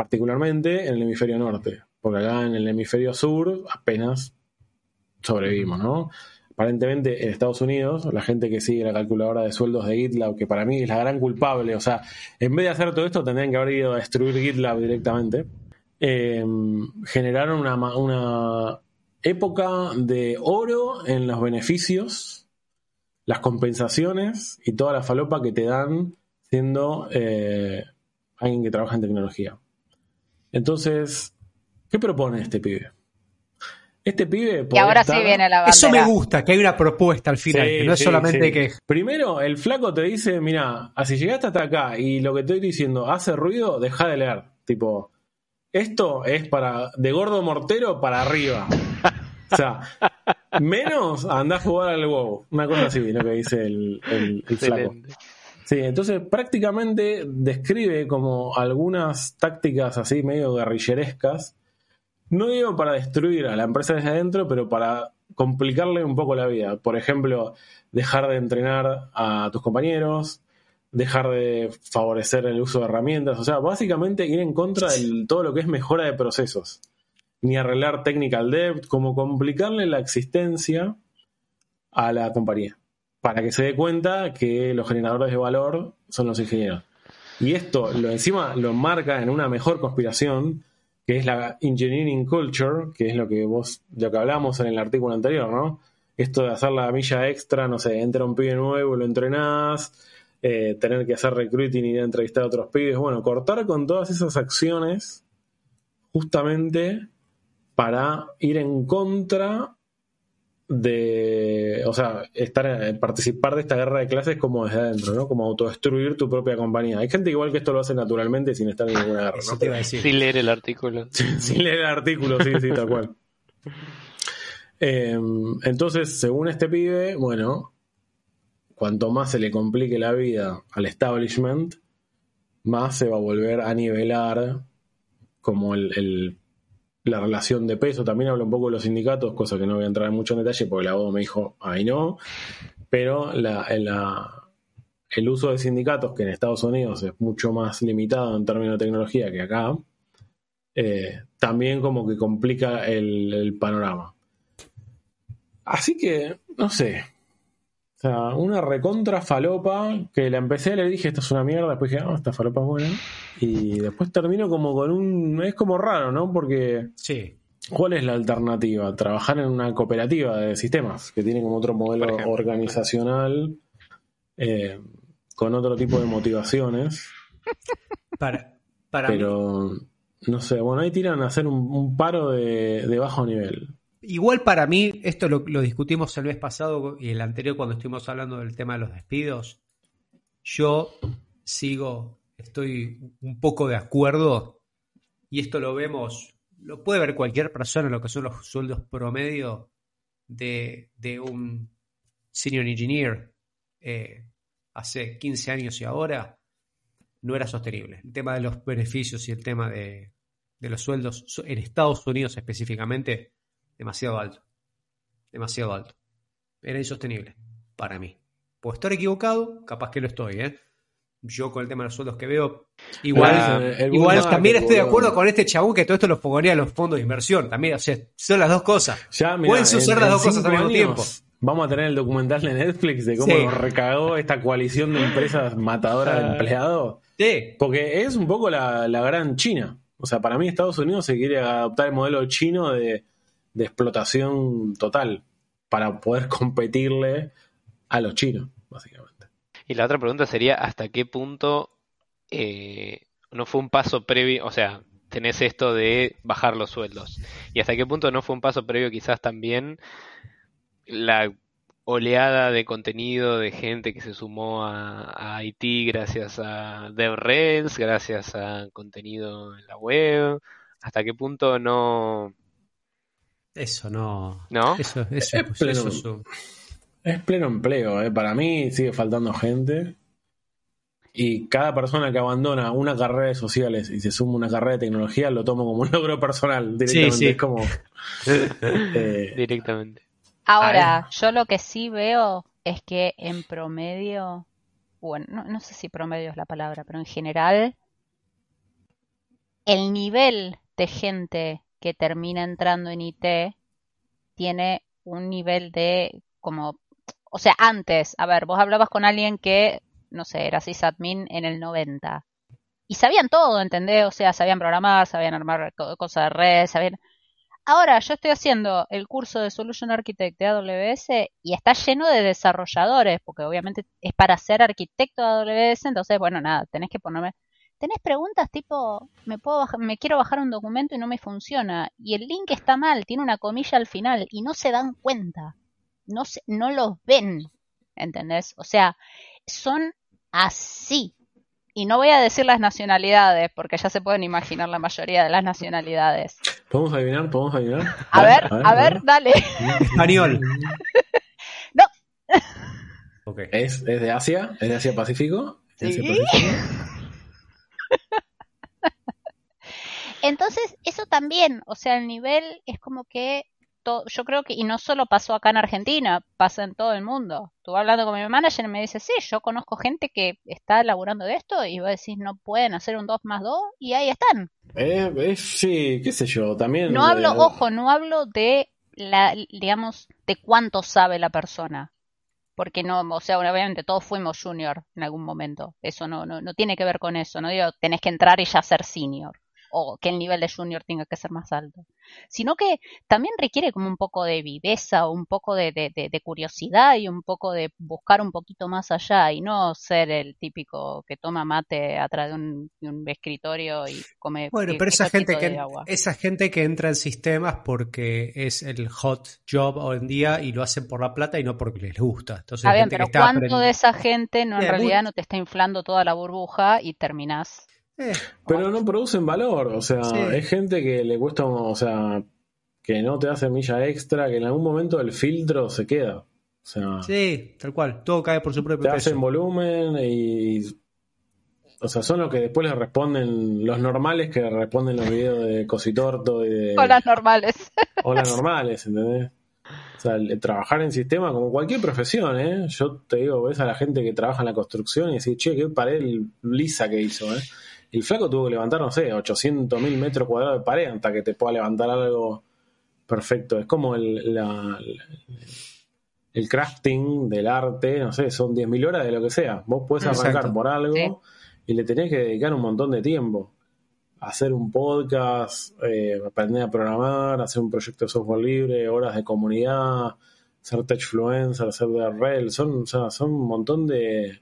particularmente en el hemisferio norte, porque acá en el hemisferio sur apenas sobrevivimos, ¿no? Aparentemente en Estados Unidos, la gente que sigue la calculadora de sueldos de GitLab, que para mí es la gran culpable, o sea, en vez de hacer todo esto tendrían que haber ido a destruir GitLab directamente, eh, generaron una, época de oro en los beneficios, las compensaciones y toda la falopa que te dan siendo eh, alguien que trabaja en tecnología. Entonces, ¿qué propone este pibe? Este pibe. Y ahora sí viene la bandera. Eso me gusta, que hay una propuesta al final, Sí, que no es sí, solamente sí. que. Primero, el flaco te dice: Mira, si llegaste hasta acá y lo que te estoy diciendo hace ruido, deja de leer. Tipo, esto es para. de gordo mortero para arriba. O sea, menos anda a jugar al WoW. Una cosa así, lo que dice el, el- el flaco. Excelente. Sí, entonces prácticamente describe como algunas tácticas así medio guerrillerescas, no digo para destruir a la empresa desde adentro, pero para complicarle un poco la vida. Por ejemplo, dejar de entrenar a tus compañeros, dejar de favorecer el uso de herramientas, o sea, básicamente ir en contra de todo lo que es mejora de procesos, ni arreglar technical debt, como complicarle la existencia a la compañía para que se dé cuenta que los generadores de valor son los ingenieros. Y esto lo encima lo enmarca en una mejor conspiración, que es la engineering culture, que es lo que vos, lo que hablamos en el artículo anterior, ¿no? Esto de hacer la milla extra, no sé, entra un pibe nuevo, lo entrenás, eh, tener que hacer recruiting y ir a entrevistar a otros pibes. Bueno, cortar con todas esas acciones justamente para ir en contra de, o sea, estar participar de esta guerra de clases como desde adentro, ¿no? Como autodestruir tu propia compañía. Hay gente igual que esto lo hace naturalmente sin estar en ninguna guerra, ¿no? te iba a decir. Sin leer el artículo. [LAUGHS] sin leer el artículo, sí, sí, tal cual. [LAUGHS] Eh, entonces, según este pibe, bueno, cuanto más se le complique la vida al establishment, más se va a volver a nivelar como el, el- la relación de peso. También habla un poco de los sindicatos, cosa que no voy a entrar mucho en detalle porque la abogado me dijo, ay no, pero el uso de sindicatos, que en Estados Unidos es mucho más limitado en términos de tecnología que acá, eh, también como que complica el panorama. Así que, no sé. O sea, una recontra falopa que la empecé, le dije esto es una mierda, después dije, ah, esta falopa es buena. Y después termino como con un. Es como raro, ¿no? Porque, Sí. ¿cuál es la alternativa? Trabajar en una cooperativa de sistemas que tiene como otro modelo ejemplo, organizacional. eh, con otro tipo de motivaciones. Para, para mí- Pero no sé, bueno, ahí tiran a hacer un, un paro de, de bajo nivel. Igual para mí, esto lo, discutimos el mes pasado y el anterior cuando estuvimos hablando del tema de los despidos. Yo sigo, estoy un poco de acuerdo y esto lo vemos, lo puede ver cualquier persona lo que son los sueldos promedio de, de un senior engineer eh, hace 15 años y ahora no era sostenible. El tema de los beneficios y el tema de, de los sueldos en Estados Unidos específicamente demasiado alto. Demasiado alto. Era insostenible para mí. Puedo estar equivocado, capaz que lo estoy, ¿eh? Yo con el tema de los sueldos que veo, igual, Ah, igual también estoy de acuerdo con este chabón que todo esto lo fogonea a los fondos de inversión. También, o sea, son las dos cosas. Ya, mirá, Pueden en- las en dos cosas al mismo tiempo. Vamos a tener el documental de Netflix de cómo Sí. nos recagó esta coalición de empresas matadoras de Ah. empleados. Sí, Porque es un poco la, la gran China. O sea, para mí Estados Unidos se quiere adoptar el modelo chino de, de explotación total para poder [LAUGHS] competirle a los chinos, básicamente. Y la otra pregunta sería, ¿hasta qué punto eh, no fue un paso previo, o sea, tenés esto de bajar los sueldos? ¿Y hasta qué punto no fue un paso previo quizás también la oleada de contenido de gente que se sumó a, IT gracias a DevRels, gracias a contenido en la web? ¿Hasta qué punto no... eso no. ¿No? Eso, eso, Es pues, pleno. eso es un- Es pleno empleo, ¿eh? para mí sigue faltando gente. Y cada persona que abandona una carrera de sociales y se suma a una carrera de tecnología lo tomo como un logro personal directamente. sí. Es como. [LAUGHS] eh, Directamente. Ahora, yo lo que sí veo es que en promedio, bueno, no, no sé si promedio es la palabra, pero en general, el nivel de gente que termina entrando en IT tiene un nivel de como, o sea, antes, a ver, vos hablabas con alguien que, no sé, era sysadmin en el 90 y sabían todo, ¿entendés? O sea, sabían programar, sabían armar co- cosas de red, sabían... Ahora yo estoy haciendo el curso de Solution Architect de AWS y está lleno de desarrolladores, porque obviamente es para ser arquitecto de AWS, entonces, bueno, nada, tenés que ponerme... Tenés preguntas tipo, me puedo bajar- me quiero bajar un documento y no me funciona, y el link está mal, tiene una comilla al final, y no se dan cuenta, no, se, no los ven, ¿entendés? O sea, son así. Y no voy a decir las nacionalidades, porque ya se pueden imaginar la mayoría de las nacionalidades. ¿Podemos adivinar? ¿Podemos adivinar? A ver, a ver, dale. Español. [LAUGHS] No. Ok. ¿Es, ¿Es de Asia? ¿Es de Asia Pacífico? ¿Es de Asia Sí. Pacífico? [LAUGHS] Entonces, eso también, o sea, el nivel es como que to- yo creo que, y no solo pasó acá en Argentina, pasa en todo el mundo. Estuve hablando con mi manager y me dice, sí, yo conozco gente que está laburando de esto y vos decís, no pueden hacer un 2 más 2 y ahí están. Eh, eh, sí, qué sé yo, también... No hablo, eh, ojo, no hablo de la, digamos, de cuánto sabe la persona. Porque no, o sea, obviamente todos fuimos junior en algún momento. Eso no, no, no tiene que ver con eso. No digo, tenés que entrar y ya ser senior. O que el nivel de junior tenga que ser más alto. Sino que también requiere como un poco de viveza, un poco de, de, de- de curiosidad y un poco de buscar un poquito más allá y no ser el típico que toma mate atrás de un, escritorio y come Bueno, pero esa gente que agua. esa gente que entra en sistemas porque es el hot job hoy en día y lo hacen por la plata y no porque les gusta. Entonces, pero ¿cuánto de esa gente no en Bien, realidad no te está inflando toda la burbuja y terminás? Eh, Pero no producen valor, o sea, Sí. es gente que le cuesta, o sea, que no te hace milla extra, que en algún momento el filtro se queda. O sea, sí, tal cual. Todo cae por su propio te peso. hacen volumen y. O sea, son los que después les responden, los normales que responden los videos de Cositorto y de. O las normales. [LAUGHS] o las normales, ¿entendés? O sea, el- el trabajar en sistema, como cualquier profesión, ¿eh? Yo te digo, ves a la gente que trabaja en la construcción y decís, che, qué pared lisa que hizo, ¿eh? El flaco tuvo que levantar, no sé, 800 mil metros cuadrados de pared hasta que te pueda levantar algo perfecto. Es como el, la- el crafting del arte, no sé, son 10.000 horas de lo que sea. Vos podés arrancar Exacto. por algo Sí. y le tenés que dedicar un montón de tiempo. Hacer un podcast, eh, aprender a programar, hacer un proyecto de software libre, horas de comunidad, ser techfluencer, ser de rel, son, o sea, son un montón de,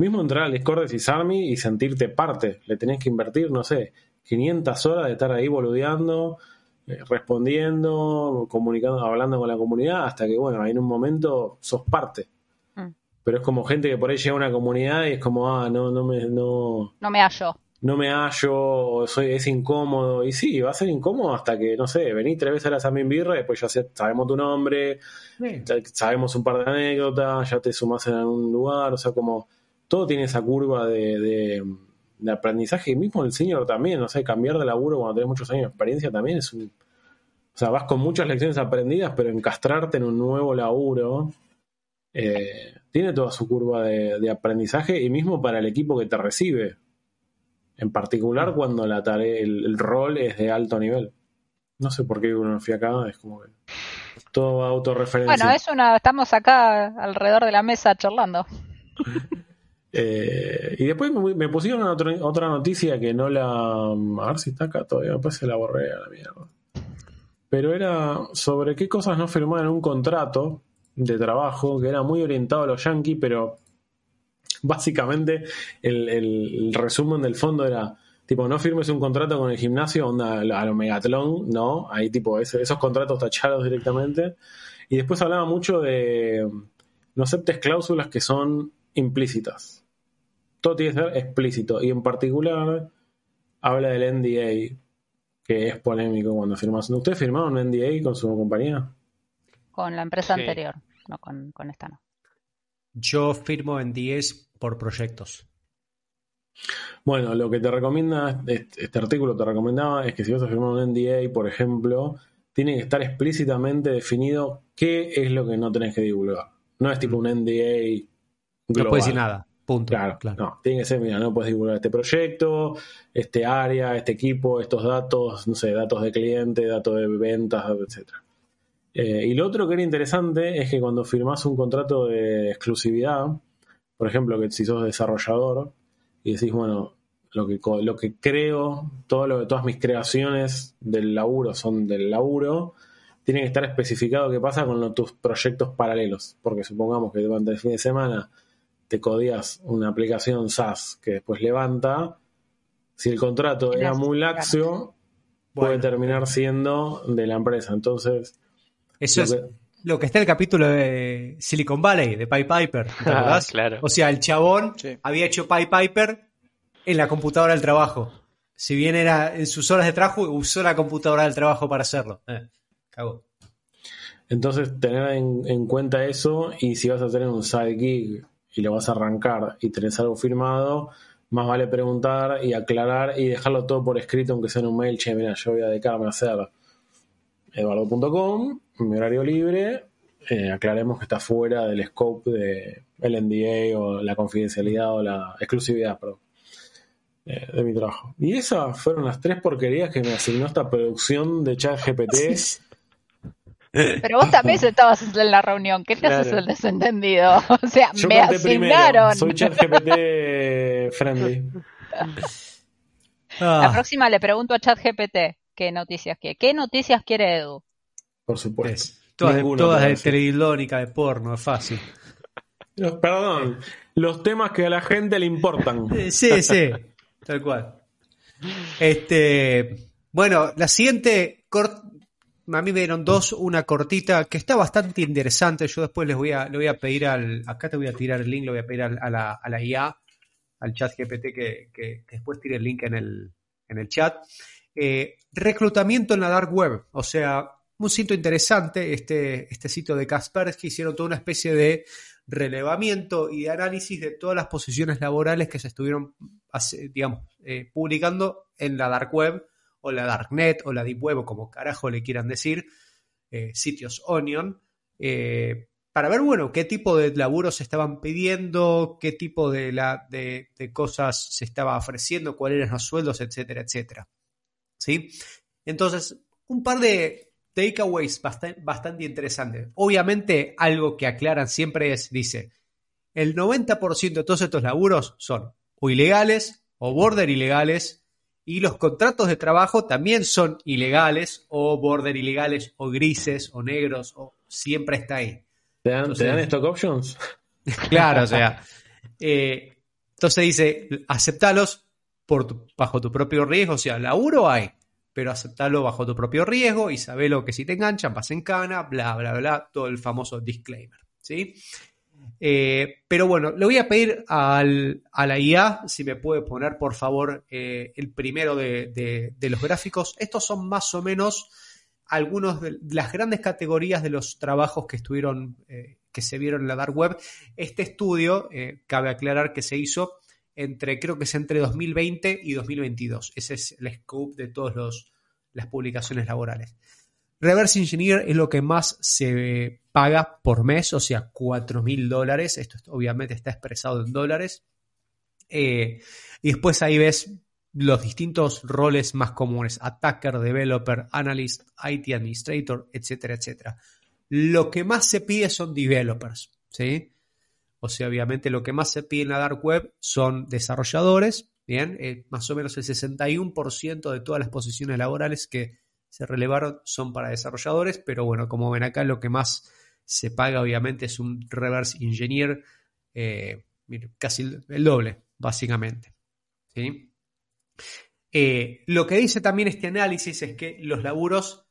mismo entrar al Discord de Cisarmi y sentirte parte. Le tenés que invertir, no sé, 500 horas de estar ahí boludeando, eh, respondiendo, comunicando, hablando con la comunidad, hasta que, bueno, ahí en un momento sos parte. Mm. Pero es como gente que por ahí llega a una comunidad y es como, ah, no, no me, no, No me hallo. no me hallo, o soy, es incómodo. Y sí, va a ser incómodo hasta que, no sé, vení tres veces a la Samin Birra, después ya sé- sabemos tu nombre, ya sabemos un par de anécdotas, ya te sumás en algún lugar, o sea, como todo tiene esa curva de, de, de aprendizaje, y mismo el senior también, no sé, cambiar de laburo cuando tenés muchos años de experiencia también es un... O sea, vas con muchas lecciones aprendidas, pero encastrarte en un nuevo laburo eh, tiene toda su curva de, de aprendizaje y mismo para el equipo que te recibe. En particular cuando la tarea, el, el rol es de alto nivel. No sé por qué uno fui acá, es como que todo autorreferencia. Bueno, es una, estamos acá alrededor de la mesa charlando. [LAUGHS] Eh, y después me, pusieron otra, otra noticia que no la. A ver si está acá todavía, después se la borré a la mierda. Pero era sobre qué cosas no firmaban un contrato de trabajo que era muy orientado a los yankees, pero básicamente el, resumen del fondo era. Tipo, no firmes un contrato con el gimnasio, onda a lo Megatlón, no, ahí tipo esos contratos tachados directamente. Y después hablaba mucho de no aceptes cláusulas que son implícitas. Todo tiene que ser explícito. Y en particular habla del NDA, que es polémico cuando firmas. ¿Ustedes firmaron un NDA con su compañía? Con la empresa Sí. anterior, no con, con esta no. Yo firmo 10 por proyectos. Bueno, lo que te recomienda, este, este artículo te recomendaba, es que si vas a firmar un NDA, por ejemplo, tiene que estar explícitamente definido qué es lo que no tenés que divulgar. No es tipo un NDA No global. puedes decir nada. Punto. Claro, no, tiene que ser, mira, no puedes divulgar este proyecto, este área, este equipo, estos datos, no sé, datos de cliente, datos de ventas, etcétera. Eh, y lo otro que era interesante es que cuando firmás un contrato de exclusividad, por ejemplo, que si sos desarrollador y decís, bueno, lo que, lo que creo, todo lo, todas mis creaciones del laburo son del laburo, tiene que estar especificado qué pasa con tus proyectos paralelos. Porque supongamos que durante el fin de semana te codías una aplicación SaaS que después levanta, si el contrato era muy laxo, puede Bueno. terminar siendo de la empresa. Entonces, Eso lo es que- lo que está en el capítulo de Silicon Valley, de Pie Piper. ¿Te [LAUGHS] Ah, claro. O sea, el chabón Sí. había hecho Pie Piper en la computadora del trabajo. Si bien era en sus horas de trabajo, usó la computadora del trabajo para hacerlo. Eh, cagó. Entonces, tener en, en cuenta eso y si vas a tener un side gig y lo vas a arrancar y tenés algo firmado, más vale preguntar y aclarar y dejarlo todo por escrito, aunque sea en un mail, che, mira, yo voy a dedicarme a hacer eduardo.com, mi horario libre, eh, aclaremos que está fuera del scope de NDA o la confidencialidad o la exclusividad, perdón, eh, de mi trabajo. Y esas fueron las tres porquerías que me asignó esta producción de ChatGPT. Pero vos también [LAUGHS] estabas en la reunión. ¿Qué te haces Claro. el desentendido? [LAUGHS] O sea, Yo me primero. asignaron. Soy ChatGPT friendly. La Ah, próxima le pregunto a ChatGPT qué noticias quiere. ¿Qué noticias quiere Edu? Por supuesto. es. Todas, de, todas de teledilónica, de porno, es fácil. Perdón, los temas que a la gente le importan. [LAUGHS] Eh, Sí, sí, tal cual. Este, bueno, la siguiente cort- a mí me dieron dos, una cortita que está bastante interesante. Yo después les voy a, le voy a pedir al, acá te voy a tirar el link, le voy a pedir al- a, la, a la IA, al chat GPT que, que- después tire el link en el, en el chat. Eh, reclutamiento en la dark web, o sea, un sitio interesante, este, este sitio de Kaspersky hicieron toda una especie de relevamiento y de análisis de todas las posiciones laborales que se estuvieron, digamos, eh, publicando en la dark web o la darknet o la deep web o como carajo le quieran decir, eh, sitios onion, eh, para ver, bueno, qué tipo de laburos se estaban pidiendo, qué tipo de, la, de, cosas se estaba ofreciendo, cuáles eran los sueldos, etcétera, etcétera. ¿Sí? Entonces, un par de takeaways bastante, bastante interesantes. Obviamente, algo que aclaran siempre es, dice, el 90% de todos estos laburos son o ilegales o border ilegales y los contratos de trabajo también son ilegales o border ilegales o grises o negros o siempre está ahí. ¿Te dan, Entonces- ¿te dan stock options? [LAUGHS] Claro, o sea, eh, Entonces dice, aceptalos por tu- bajo tu propio riesgo, o sea, laburo hay, pero aceptalo bajo tu propio riesgo y sabelo que si te enganchan vas en cana, bla, bla, bla, todo el famoso disclaimer, ¿sí? Eh, pero bueno, le voy a pedir al- a la IA si me puede poner, por favor, eh, el primero de, de- los gráficos. Estos son más o menos algunos de las grandes categorías de los trabajos que estuvieron, eh, que se vieron en la dark web. Este estudio, cabe aclarar que se hizo entre, creo que es entre 2020 y 2022. Ese es el scope de todas las publicaciones laborales. Reverse Engineer es lo que más se paga por mes, o sea, 4 mil dólares. Esto es- obviamente está expresado en dólares. Eh, y después ahí ves los distintos roles más comunes: attacker, developer, analyst, IT administrator, etcétera, etcétera. Lo que más se pide son developers, ¿sí? O sea, obviamente lo que más se pide en la dark web son desarrolladores, ¿bien? Eh, más o menos el 61% de todas las posiciones laborales que se relevaron son para desarrolladores, pero bueno, como ven acá, lo que más se paga obviamente es un reverse engineer, eh, casi el, el doble, básicamente. ¿sí? Eh, lo que dice también este análisis es que los laburos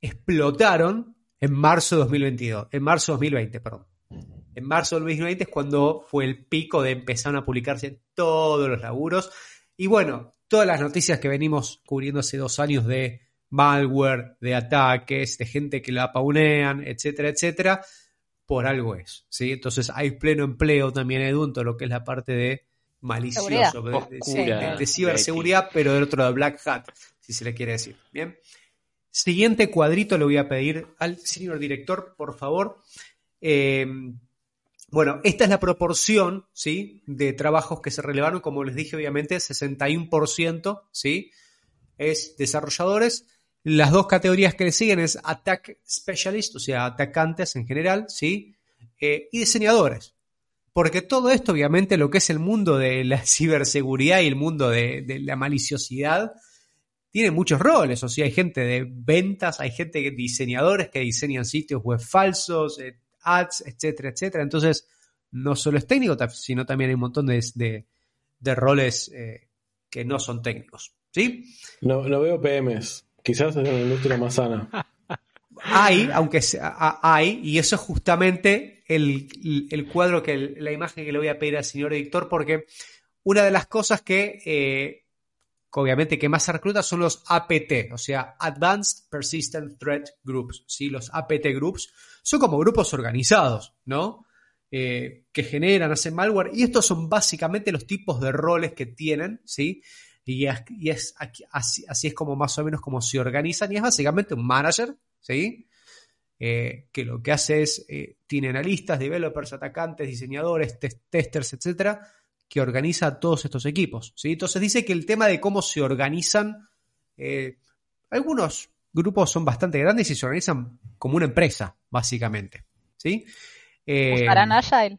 explotaron en marzo de 2022, en marzo de 2020, perdón. En marzo de 2020 es cuando fue el pico de empezaron a publicarse todos los laburos. Y bueno, todas las noticias que venimos cubriendo hace dos años de malware, de ataques, de gente que la paunean, etcétera, etcétera, por algo es. ¿sí? Entonces hay pleno empleo también, Edu, en todo lo que es la parte de malicioso, de, de- Oscura, de- de ciberseguridad, pero del otro de Black Hat, si se le quiere decir. Bien. Siguiente cuadrito le voy a pedir al señor director, por favor. Eh, bueno, esta es la proporción, ¿sí? De trabajos que se relevaron, como les dije, obviamente, 61%, ¿sí? Es desarrolladores. Las dos categorías que le siguen es Attack Specialist, o sea, atacantes en general, ¿sí? Eh, y diseñadores. Porque todo esto, obviamente, lo que es el mundo de la [LAUGHS] ciberseguridad y el mundo de, la maliciosidad, tiene muchos roles. O sea, hay gente de ventas, hay gente, que, diseñadores que diseñan sitios web falsos, eh, ads, etcétera, etcétera. Entonces, no solo es técnico, sino también hay un montón de, de- de roles eh, que no son técnicos. ¿Sí? No, no veo PMs. Quizás es una industria más sana. [LAUGHS] Hay, aunque sea- hay, y eso es justamente el, el cuadro, que la imagen que le voy a pedir al señor editor, porque una de las cosas que, eh, obviamente que más se recluta son los APT, o sea, Advanced Persistent Threat Groups, ¿sí? Los APT Groups son como grupos organizados, ¿no? Eh, que generan, hacen malware, y estos son básicamente los tipos de roles que tienen, ¿sí? Y, es, y es aquí- así, así es como más o menos como se organizan, y es básicamente un manager, ¿sí? Eh, que lo que hace es, eh, tiene analistas, developers, atacantes, diseñadores, tes- testers, etcétera, que organiza a todos estos equipos, ¿sí? Entonces dice que el tema de cómo se organizan, eh, algunos grupos son bastante grandes y se organizan como una empresa, básicamente, ¿sí? Eh, ¿Usarán Agile?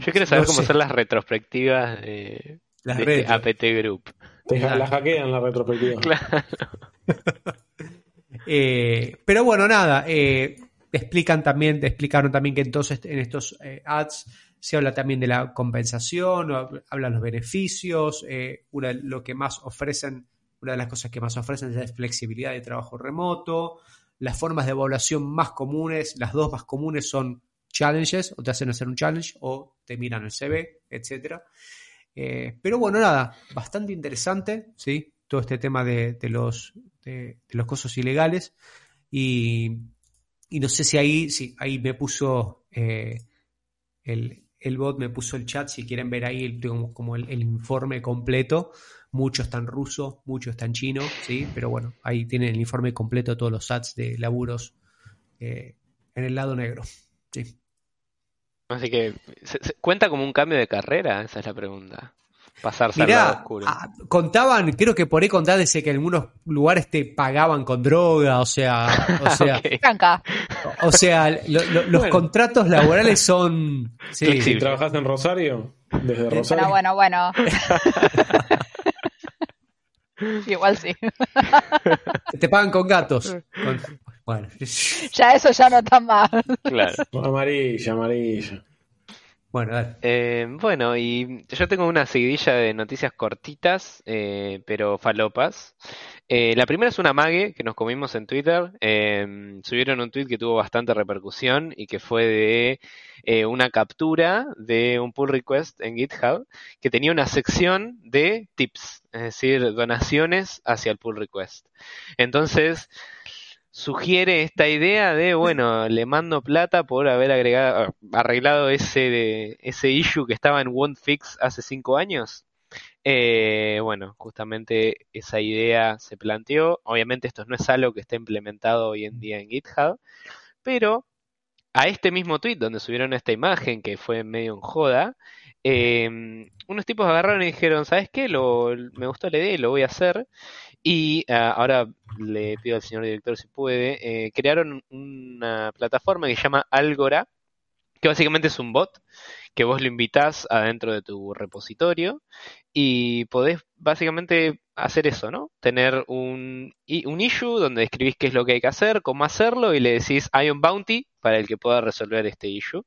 Yo quiero saber No cómo sé. son las retrospectivas de, Las de redes. este APT Group. Te Claro. la hackean la retrospectiva. [LAUGHS] Claro. [LAUGHS] Eh, pero bueno, nada, eh, explican también, explicaron también que entonces en estos eh, ads se habla también de la compensación, o hab- hablan los beneficios, eh, una, de lo que más ofrecen, una de las cosas que más ofrecen es la flexibilidad de trabajo remoto, las formas de evaluación más comunes, las dos más comunes son challenges, o te hacen hacer un challenge, o te miran el CV, etcétera. Eh, pero bueno, nada, bastante interesante, ¿sí? Todo este tema de, de los, de, los costos ilegales. Y, y no sé si ahí, si ahí me puso eh, el, el bot, me puso el chat, si quieren ver ahí el- como, el, el informe completo. Mucho está en ruso, mucho está chino, ¿sí? Pero bueno, ahí tienen el informe completo de todos los ads de laburos eh, en el lado negro. Sí. Así que, ¿se- se- ¿cuenta como un cambio de carrera? Esa es la pregunta. Pasarse al lado Mirá, oscuro. ah, contaban, creo que por ahí contaban que en algunos lugares te pagaban con droga, o sea, o [LAUGHS] sea, Ok. Tranca. o sea, lo- lo- los Bueno. contratos laborales son [LAUGHS] sí, Si Flexible. trabajas en Rosario, desde Rosario. Bueno, bueno, bueno. [LAUGHS] Igual sí. te pagan con gatos. Con- bueno, [LAUGHS] Ya eso ya no está mal. Claro. [LAUGHS] Amarilla, amarilla. Bueno, dale. Eh, bueno, y yo tengo una seguidilla de noticias cortitas, eh, pero falopas. Eh, la primera es una mague que nos comimos en Twitter. Eh, subieron un tweet que tuvo bastante repercusión y que fue de eh, una captura de un pull request en GitHub que tenía una sección de tips, es decir, donaciones hacia el pull request. Entonces, sugiere esta idea de, bueno, [LAUGHS] le mando plata por haber agregado, arreglado ese, ese issue que estaba en WonFix hace cinco años. Eh, bueno, justamente esa idea se planteó. Obviamente esto no es algo que esté implementado hoy en día en GitHub, pero a este mismo tweet donde subieron esta imagen que fue medio en joda, eh, unos tipos agarraron y dijeron, ¿sabes qué? Lo, me gustó la idea y lo voy a hacer. Y ah, ahora le pido al señor director si puede, eh, crearon una plataforma que se llama Algora, que básicamente es un bot que vos lo invitás adentro de tu repositorio y podés básicamente hacer eso, ¿no? Tener un, un issue donde escribís qué es lo que hay que hacer, cómo hacerlo y le decís hay un bounty para el que pueda resolver este issue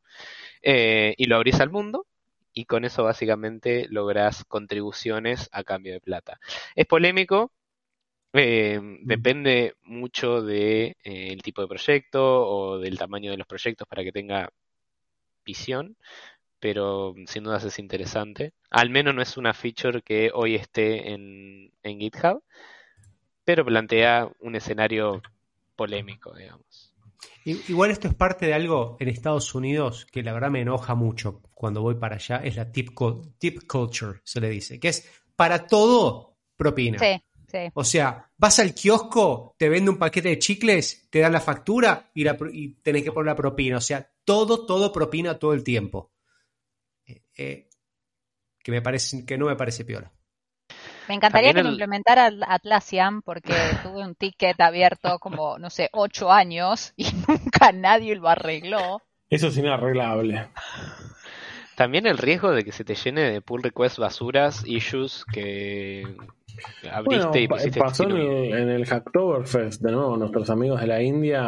eh, y lo abrís al mundo y con eso básicamente lográs contribuciones a cambio de plata. Es polémico, eh, depende mucho de, eh, el tipo de proyecto o del tamaño de los proyectos para que tenga visión, pero sin dudas es interesante. Al menos no es una feature que hoy esté en, en GitHub, pero plantea un escenario polémico, digamos. Igual esto es parte de algo en Estados Unidos que la verdad me enoja mucho cuando voy para allá, es la tip, tip culture, se le dice, que es para todo propina. Sí, sí. O sea, vas al kiosco, te vende un paquete de chicles, te dan la factura y, la y tenés que poner la propina. O sea, todo, todo propina todo el tiempo. Eh, que me parece, que no me parece piola. Me encantaría También que lo el- implementara Atl- Atlassian porque [LAUGHS] tuve un ticket abierto como, no sé, ocho años [LAUGHS] y nunca nadie lo arregló. Eso es inarreglable. También el riesgo de que se te llene de pull request basuras, issues que abriste Bueno, y pusiste pasó en el, en el Hacktoberfest, de nuevo, nuestros amigos de la India,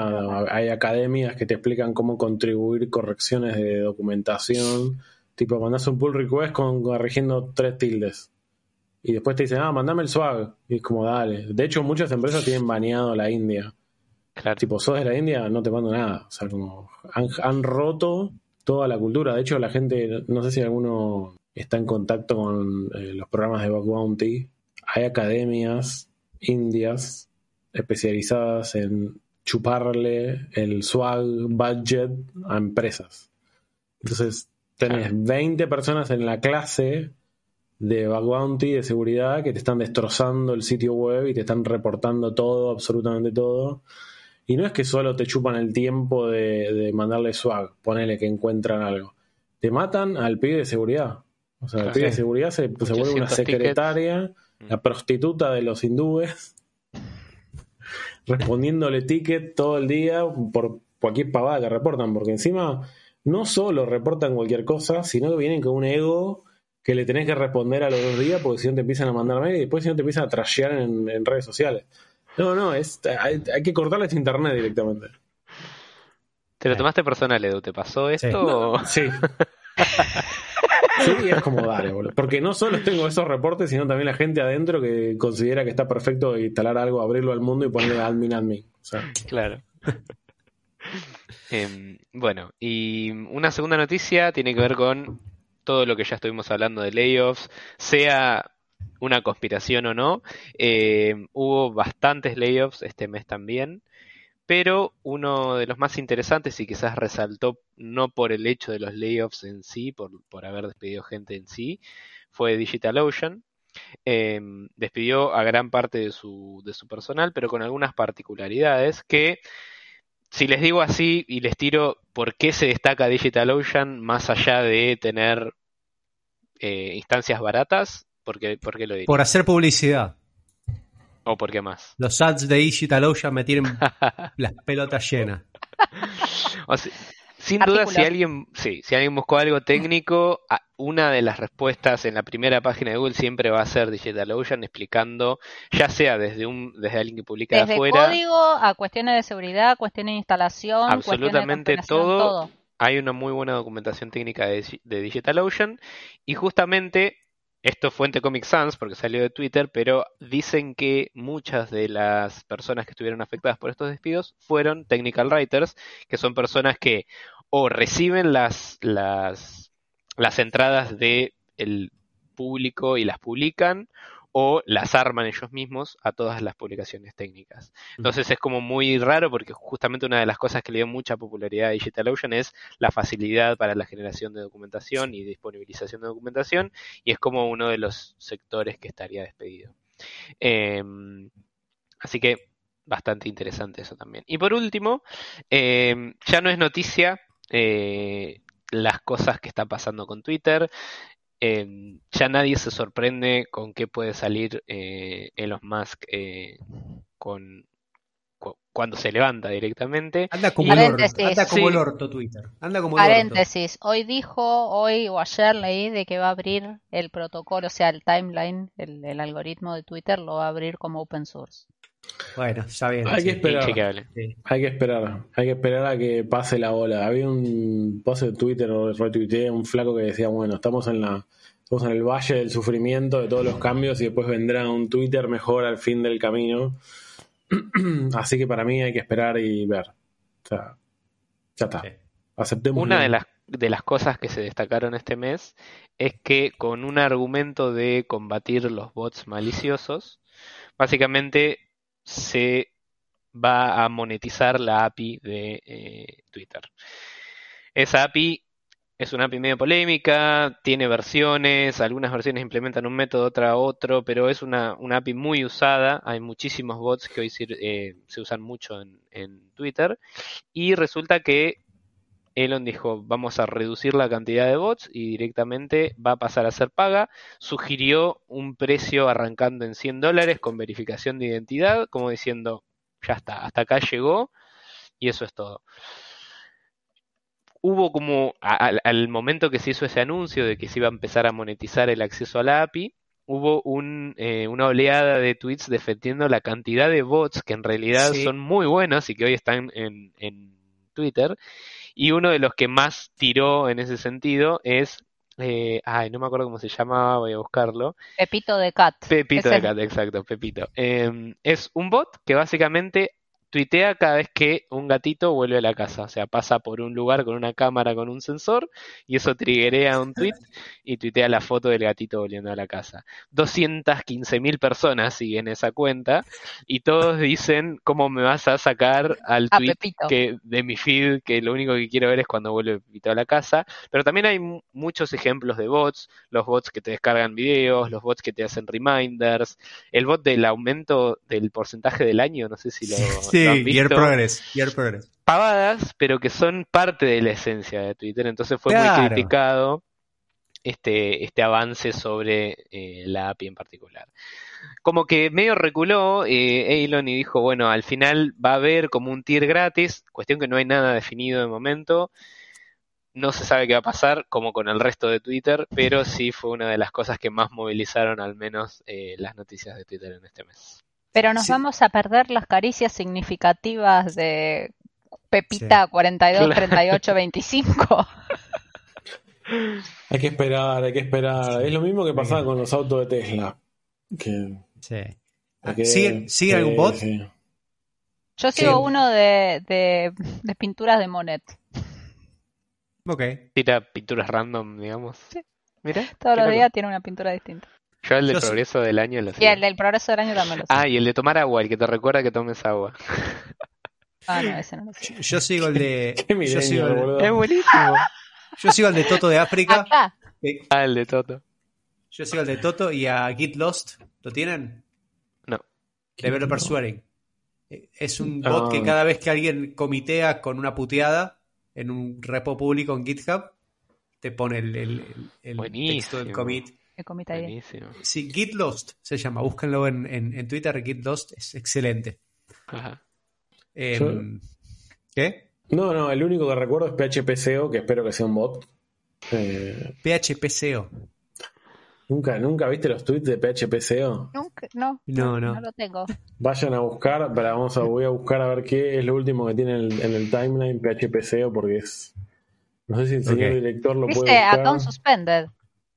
hay academias que te explican cómo contribuir correcciones de documentación, tipo mandas un pull request con corrigiendo tres tildes. Y después te dicen, ah, mandame el swag. Y es como, dale. De hecho, muchas empresas tienen baneado la India. Claro. Tipo, sos de la India, no te mando nada. O sea, como han, han roto toda la cultura. De hecho, la gente, no sé si alguno está en contacto con eh, los programas de Bug Bounty. Hay academias indias especializadas en chuparle el swag budget a empresas. Entonces, tenés 20 personas en la clase de Bug Bounty, de seguridad, que te están destrozando el sitio web y te están reportando todo, absolutamente todo. Y no es que solo te chupan el tiempo de, de mandarle swag, ponele que encuentran algo. Te matan al pibe de seguridad. O sea, el pibe de seguridad se, se vuelve una 800 tickets. secretaria, la prostituta de los hindúes, respondiéndole ticket todo el día por cualquier pavada que reportan, porque encima no solo reportan cualquier cosa, sino que vienen con un ego que le tenés que responder a los dos días, porque si no te empiezan a mandar mail y después si no te empiezan a trashear en, en redes sociales. No, no, es, hay, hay que cortarles internet directamente. ¿Te lo tomaste personal, Edu? ¿Te pasó esto? Sí. Sí. [LAUGHS] Sí, es como dale, boludo. Porque no solo tengo esos reportes, sino también la gente adentro que considera que está perfecto instalar algo, abrirlo al mundo y ponerle admin admin. O sea, Claro. Em, bueno, y una segunda noticia tiene que ver con todo lo que ya estuvimos hablando de layoffs, sea una conspiración o no. em, hubo bastantes layoffs este mes también, pero uno de los más interesantes y quizás resaltó no por el hecho de los layoffs en sí, por, por haber despedido gente en sí, fue DigitalOcean. Em, despidió a gran parte de su, de su personal, pero con algunas particularidades que si les digo así y les tiro por qué se destaca DigitalOcean más allá de tener eh, instancias baratas, ¿por qué, por qué lo digo? Por hacer publicidad. ¿O por qué más? Los ads de DigitalOcean me tienen [LAUGHS] las pelotas llenas. O sea, sin duda, si alguien, sí, si alguien buscó algo técnico, una de las respuestas en la primera página de Google siempre va a ser DigitalOcean explicando, ya sea desde un, desde alguien que publica de Desde afuera, código a cuestiones de seguridad, cuestiones de instalación, Absolutamente de compilación, todo. hay una muy buena documentación técnica de, Digi- de DigitalOcean y justamente esto es fuente Comic Sans porque salió de Twitter, pero dicen que muchas de las personas que estuvieron afectadas por estos despidos fueron technical writers, que son personas que o reciben las, las, las entradas del público y las publican, o las arman ellos mismos a todas las publicaciones técnicas. Entonces es como muy raro porque justamente una de las cosas que le dio mucha popularidad a DigitalOcean es la facilidad para la generación de documentación y disponibilización de documentación y es como uno de los sectores que estaría despedido. Eh, así que bastante interesante eso también. Y por último, eh, ya no es noticia eh, las cosas que está pasando con Twitter. Eh, ya nadie se sorprende con qué puede salir eh, Elon Musk eh, con, cu- cuando se levanta directamente. Anda como, el orto, Paréntesis. anda como Sí. el orto Twitter. Anda como el orto. Paréntesis, hoy dijo, hoy o ayer leí de que va a abrir el protocolo, o sea, el timeline, el, el algoritmo de Twitter lo va a abrir como open source. Bueno, está bien. Hay sí. que esperar. Sí. Hay que esperar, hay que esperar a que pase la ola. Había un post de Twitter o retuiteé un flaco que decía, bueno, estamos en la estamos en el valle del sufrimiento de todos los cambios y después vendrá un Twitter mejor al fin del camino. [CLEARS THROAT] Así que para mí hay que esperar y ver. O sea, ya está. Sí. Aceptemos. Una de las, de las cosas que se destacaron este mes es que con un argumento de combatir los bots maliciosos, básicamente se va a monetizar la API de eh, Twitter. Esa API es una API medio polémica, tiene versiones, algunas versiones implementan un método, otra otro, pero es una, una API muy usada. Hay muchísimos bots que hoy sir- eh, se usan mucho en, en Twitter. Y resulta que Elon dijo, vamos a reducir la cantidad de bots y directamente va a pasar a ser paga. Sugirió un precio arrancando en 100 dólares con verificación de identidad, como diciendo, ya está, hasta acá llegó y eso es todo. Hubo como, al, al momento que se hizo ese anuncio de que se iba a empezar a monetizar el acceso a la API, hubo un, eh, una oleada de tweets defendiendo la cantidad de bots que en realidad Sí. son muy buenos y que hoy están en, en Twitter. Y uno de los que más tiró en ese sentido es, eh, ay, no me acuerdo cómo se llamaba, voy a buscarlo. Pepito de Cat. Pepito Es de el- Cat, exacto, Pepito. Eh, es un bot que básicamente tuitea cada vez que un gatito vuelve a la casa. O sea, pasa por un lugar con una cámara con un sensor y eso triggerea un [LAUGHS] tweet y tuitea la foto del gatito volviendo a la casa. 215.000 personas siguen esa cuenta y todos dicen cómo me vas a sacar al tweet Pepito. que de mi feed que lo único que quiero ver es cuando vuelve Pepito a la casa. Pero también hay mu- muchos ejemplos de bots, los bots que te descargan videos, los bots que te hacen reminders, el bot del aumento del porcentaje del año, no sé si lo, Sí, Progress. Progress. Pavadas, pero que son parte de la esencia de Twitter. Entonces fue Claro. muy criticado este, este avance sobre eh, la API en particular. Como que medio reculó eh, Elon y dijo, bueno, al final va a haber como un tier gratis, cuestión que no hay nada definido de momento. No se sabe qué va a pasar, como con el resto de Twitter, pero sí fue una de las cosas que más movilizaron al menos eh, las noticias de Twitter en este mes. Pero nos Sí. vamos a perder las caricias significativas de Pepita 42, 38, 25. Hay que esperar, hay que esperar. Es lo mismo que pasaba con los autos de Tesla. Que, Sí. que- ¿Sigue, sigue sí, algún bot? sí. Yo sigo Sí. uno de, de, de pinturas de Monet. Ok. Tira pinturas random, digamos. Sí. Mira. Todos los días tiene una pintura distinta. Yo el del Yo sí. progreso del año lo Y sigo. el del progreso del año también lo sé. Ah, y el de tomar agua, el que te recuerda que tomes agua. Ah, no, ese no lo sé. Yo, yo sigo el de. [LAUGHS] Qué yo, sigo el, boludo. Es buenísimo. yo sigo el de Toto de África. Acá. Eh, Ah, el de Toto. Yo sigo el de Toto y a Git Lost. ¿Lo tienen? No. Developer Swearing. Eh, Es un Ah. bot que cada vez que alguien comitea con una puteada en un repo público en GitHub, te pone el, el- el- el Buenísimo. texto del commit. Que comita ahí. Buenísimo. Sí, Git Lost se llama. Búsquenlo en, en, en Twitter. Git Lost es excelente. Ajá. Eh, Yo- ¿Qué? No, no, el único que recuerdo es PHPCO, que espero que sea un bot. Eh, PHPCO. ¿nunca, ¿Nunca viste los tweets de PHPCO? Nunca, no, No, no, no. lo tengo. Vayan a buscar, pero vamos a, voy a buscar a ver qué es lo último que tiene en el, en el timeline PHPCO porque es, No sé si el señor director lo puede Viste, buscar. account suspended.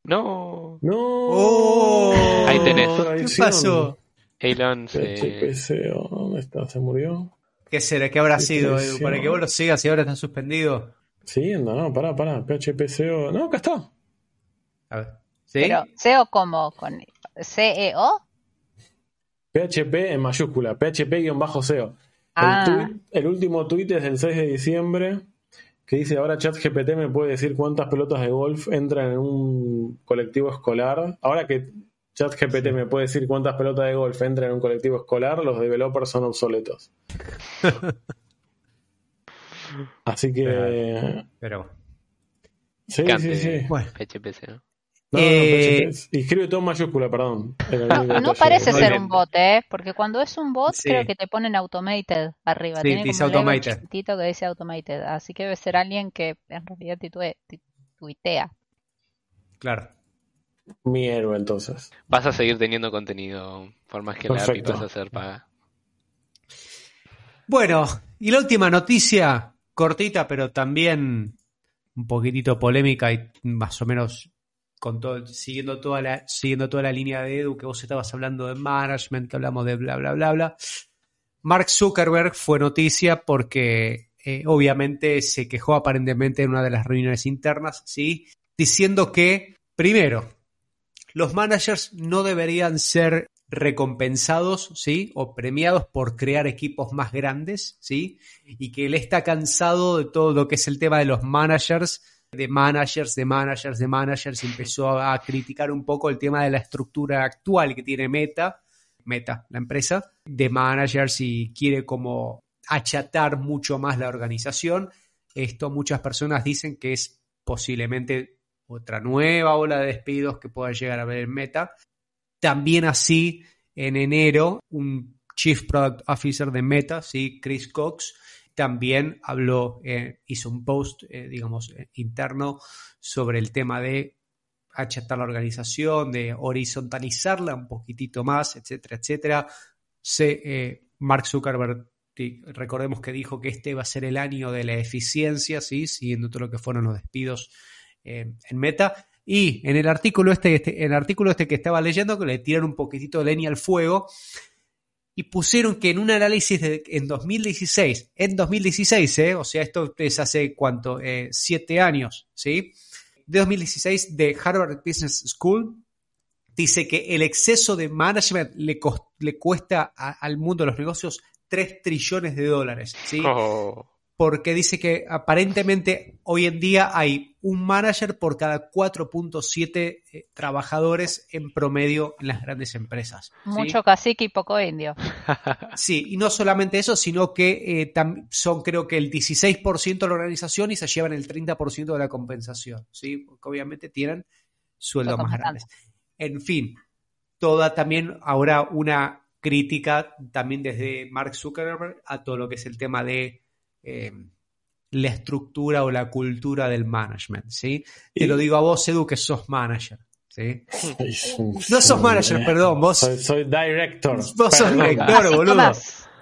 No. No. ¡Oh! Ahí tenés. ¿Qué pasó? Elon se... PHPCO, ¿dónde está? ¿Se murió? ¿Qué será? ¿Qué habrá Qué sido, Edu? Para que vos lo sigas y ahora está suspendido. Siguiendo, no, pará, pará. PHPCO. No, acá está. A ver. ¿Sí? Pero SEO como con CEO. PHP en mayúscula, PHP-SEO. Ah. El, el último tuit es del 6 de diciembre que dice ahora ChatGPT me puede decir cuántas pelotas de golf entran en un colectivo escolar. Ahora que ChatGPT me puede decir cuántas pelotas de golf entran en un colectivo escolar, los developers son obsoletos. [LAUGHS] Así que... Pero. Sí, sí, sí. Bueno. ¿no? No, no, Eh, PHP. Y escribe todo en mayúscula, perdón. No, no parece ser bien. un bot, ¿eh? Porque cuando es un bot, Sí. creo que te ponen automated arriba. Sí, Tiene dice como un automated. chiquitito que dice automated. Así que debe ser alguien que en realidad tuitea. Claro. Mi héroe, entonces. Vas a seguir teniendo contenido, por más que la API Perfecto. pase a ser paga. Bueno, y la última noticia, cortita, pero también un poquitito polémica y más o menos con todo, siguiendo toda la, siguiendo toda la línea de Edu, que vos estabas hablando de management, hablamos de bla bla bla bla. Mark Zuckerberg fue noticia porque eh, obviamente se quejó aparentemente en una de las reuniones internas, ¿sí? Diciendo que, primero, los managers no deberían ser recompensados, ¿sí? O premiados por crear equipos más grandes, ¿sí? Y que él está cansado de todo lo que es el tema de los managers, de managers, de managers, de managers, y empezó a, criticar un poco el tema de la estructura actual que tiene Meta, Meta, la empresa, de managers y quiere como achatar mucho más la organización. Esto muchas personas dicen que es posiblemente otra nueva ola de despidos que pueda llegar a haber en Meta. También así, en enero, un Chief Product Officer de Meta, ¿sí? Chris Cox, también habló, eh, hizo un post, eh, digamos, eh, interno sobre el tema de achatar la organización, de horizontalizarla un poquitito más, etcétera, etcétera. Se, Mark Zuckerberg, recordemos que dijo que este va a ser el año de la eficiencia, ¿sí? siguiendo todo lo que fueron los despidos en Meta. Y en el artículo este, este- en el artículo este que estaba leyendo, que le tiran un poquitito de leña al fuego y pusieron que en un análisis de, en 2016, en 2016, ¿eh? o sea, esto es hace cuánto, Eh, siete años, ¿sí? De 2016 de Harvard Business School, dice que el exceso de management le, cos- le cuesta al mundo de los negocios 3 trillones de dólares, ¿sí? Oh, porque dice que aparentemente hoy en día hay un manager por cada 4.7 eh, trabajadores en promedio en las grandes empresas. ¿sí? Mucho cacique y poco indio. [LAUGHS] Sí, y no solamente eso, sino que eh, son creo que el 16% de la organización y se llevan el 30% de la compensación, ¿sí? Porque obviamente tienen sueldos más grandes. En fin, toda también ahora una crítica también desde Mark Zuckerberg a todo lo que es el tema de eh, la estructura o la cultura del management, ¿sí? Te lo digo a vos, Edu, que sos manager, ¿sí? No sos manager, perdón, vos, Soy, soy director. vos sos Perdón. director, Así boludo.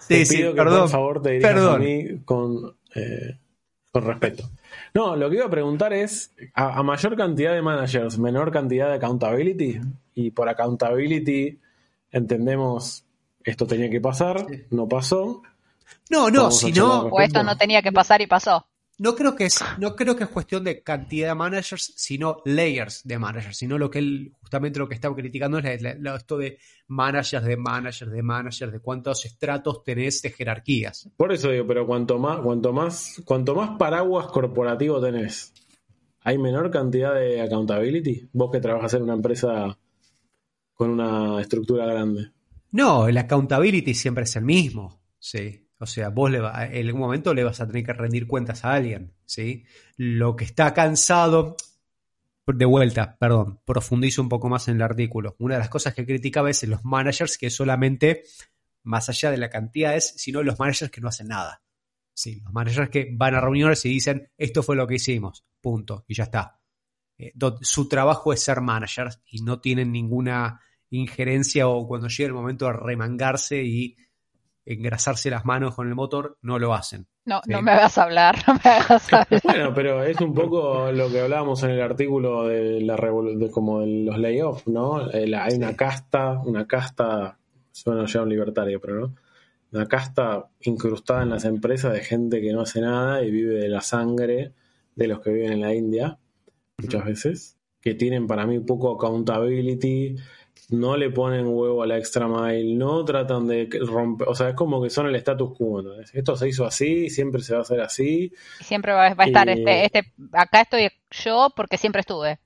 Te Sí, sí, pido que perdón. por favor te perdón. a mí con, eh, con respeto. No, lo que iba a preguntar es, a, a mayor cantidad de managers, menor cantidad de accountability, y por accountability entendemos esto tenía que pasar, no pasó. No, no, si no, O esto no tenía que pasar y pasó. no creo que es, no creo que es cuestión de cantidad de managers, sino layers de managers, sino lo que él, justamente lo que estaba criticando es la- esto de managers, de managers, de managers, de cuántos estratos tenés de jerarquías. Por eso digo, pero cuanto más, cuanto más, cuanto más paraguas corporativo tenés, ¿hay menor cantidad de accountability? Vos que trabajas en una empresa con una estructura grande. No, el accountability siempre es el mismo, ¿sí? O sea, vos le va- en algún momento le vas a tener que rendir cuentas a alguien, ¿sí? Lo que está cansado, de vuelta, perdón, profundizo un poco más en el artículo. Una de las cosas que criticaba es en los managers que solamente, más allá de la cantidad es, sino los managers que no hacen nada. Sí, los managers que van a reuniones y dicen, esto fue lo que hicimos, punto, y ya está. Eh, su trabajo es ser managers y no tienen ninguna injerencia o cuando llega el momento de remangarse y engrasarse las manos con el motor, no lo hacen. No, Sí. no me hagas hablar, [LAUGHS] no me hagas hablar. Bueno, pero es un poco lo que hablábamos en el artículo de la de como de los layoffs, ¿no? Eh, hay una casta, una casta, suena ya un libertario, pero no. Una casta incrustada en las empresas de gente que no hace nada y vive de la sangre de los que viven en la India, muchas veces, que tienen para mí poco accountability, no le ponen huevo a la extra mile, no tratan de romper, o sea, es como que son el status quo. Esto se hizo así, siempre se va a hacer así, Y Siempre va, a estar Y- este, este, acá estoy yo porque siempre estuve.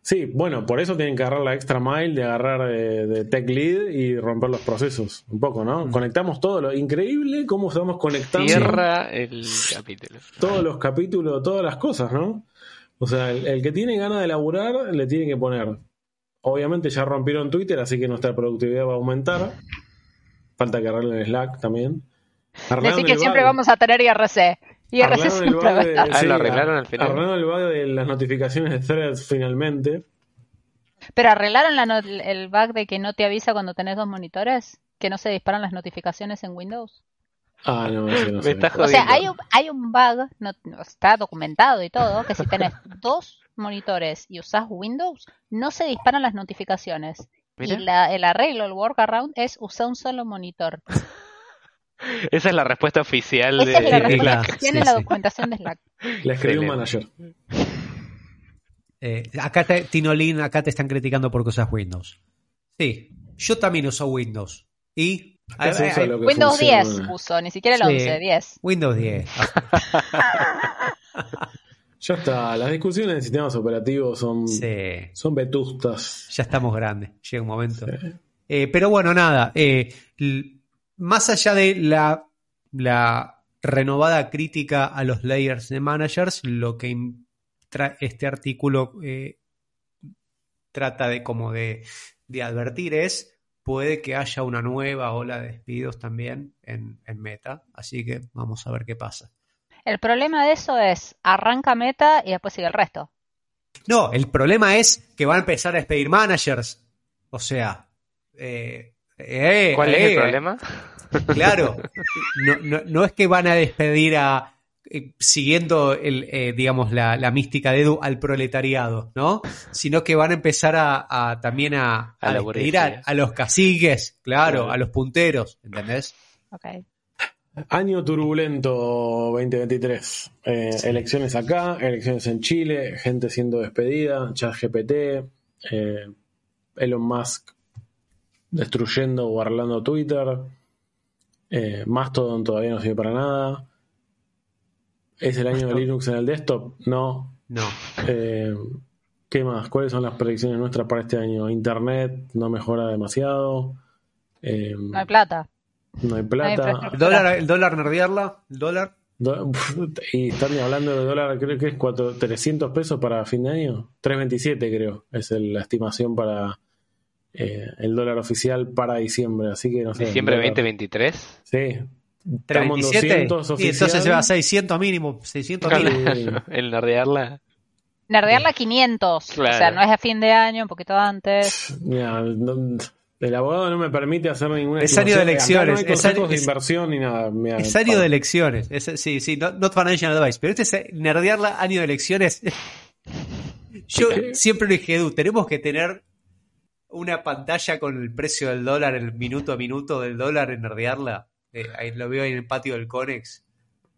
Sí, bueno, por eso tienen que agarrar la extra mile de agarrar de tech lead y romper los procesos, un poco, ¿no? Mm. Conectamos todo, lo increíble cómo estamos conectando Cierra el capítulo. todos los capítulos, todas las cosas, ¿no? O sea, el, el que tiene ganas de laburar le tiene que poner. Obviamente ya rompieron Twitter, así que nuestra productividad va a aumentar. Falta que arreglen Slack también. Arreglaron Decir que siempre vamos a tener IRC. IRC siempre va a estar. Ah, ¿lo arreglaron al final? Arreglaron el bug de las notificaciones de threads finalmente. Pero arreglaron la no- el bug de que no te avisa cuando tenés dos monitores, que no se disparan las notificaciones en Windows. Ah, no, ese no [LAUGHS] Me sé. estás O sea, hay un, hay un bug, no, no, está documentado y todo, que si [LAUGHS] tenés dos monitores y usás Windows, no se disparan las notificaciones. Mira. Y la- el arreglo, el workaround, es usar un solo monitor. [LAUGHS] Esa es la respuesta oficial de, es la respuesta Slack, que tiene sí, la sí. documentación de Slack. La escribió un manager. Eh, acá te, Tinolín, acá te están criticando porque usas Windows. Sí, yo también uso Windows. Y Se eh, usa lo que Windows funciona. 10 uso, ni siquiera el Sí. 11, 10. Windows 10. [LAUGHS] Ya está, las discusiones de sistemas operativos son, Sí, son vetustas. ya estamos grandes. Llega un momento. Eh, pero bueno, nada. eh, l- más allá de la, la renovada crítica a los layers de managers, lo que im- tra- este artículo eh, trata de como de, de advertir es puede que haya una nueva ola de despidos también en, en Meta. Así que vamos a ver qué pasa. El problema de eso es, arranca meta y después sigue el resto. No, el problema es que van a empezar a despedir managers. O sea, eh, eh, ¿Cuál es eh, el problema? Claro, no, no, no es que van a despedir a, eh, siguiendo el, eh, digamos, la, la mística de Edu al proletariado, ¿no? Sino que van a empezar a, a también a, A a a, los caciques, claro, a los punteros, ¿entendés? Ok. Año turbulento 2023. Eh, elecciones acá, elecciones en Chile, gente siendo despedida, ChatGPT, eh, Elon Musk destruyendo o arreglando Twitter, eh, Mastodon todavía no sirve para nada. ¿Es el año de Linux en el desktop? No. No. Eh, ¿Qué más? ¿Cuáles son las predicciones nuestras para este año? Internet no mejora demasiado. Eh, No hay plata. no hay No hay plata. El dólar, el dólar nerdearla, el dólar. Do- Y están hablando de dólar, creo que es cuatro, 300 pesos para fin de año. 327 creo, es el- la estimación para eh, el dólar oficial para diciembre. Así que no sé. Diciembre dólar- 2023. Sí. Estamos en 327 200 y entonces se va a oficial. 600 mínimo, 600 Claro. mínimo. [LAUGHS] El nerdearla. Nerdearla 500. O sea, no es a fin de año, un poquito antes. Mira, no- el abogado no me permite hacer ninguna Es año de elecciones, No hay es año- de inversión ni nada. Mira, Es año de elecciones. Es- sí, sí, not, not financial advice. Pero este es eh, nerdearla año de elecciones. [LAUGHS] Yo siempre le dije, Edu, tenemos que tener una pantalla con el precio del dólar, el minuto a minuto del dólar en nerdearla. Eh, ahí lo veo ahí en el patio del Conex.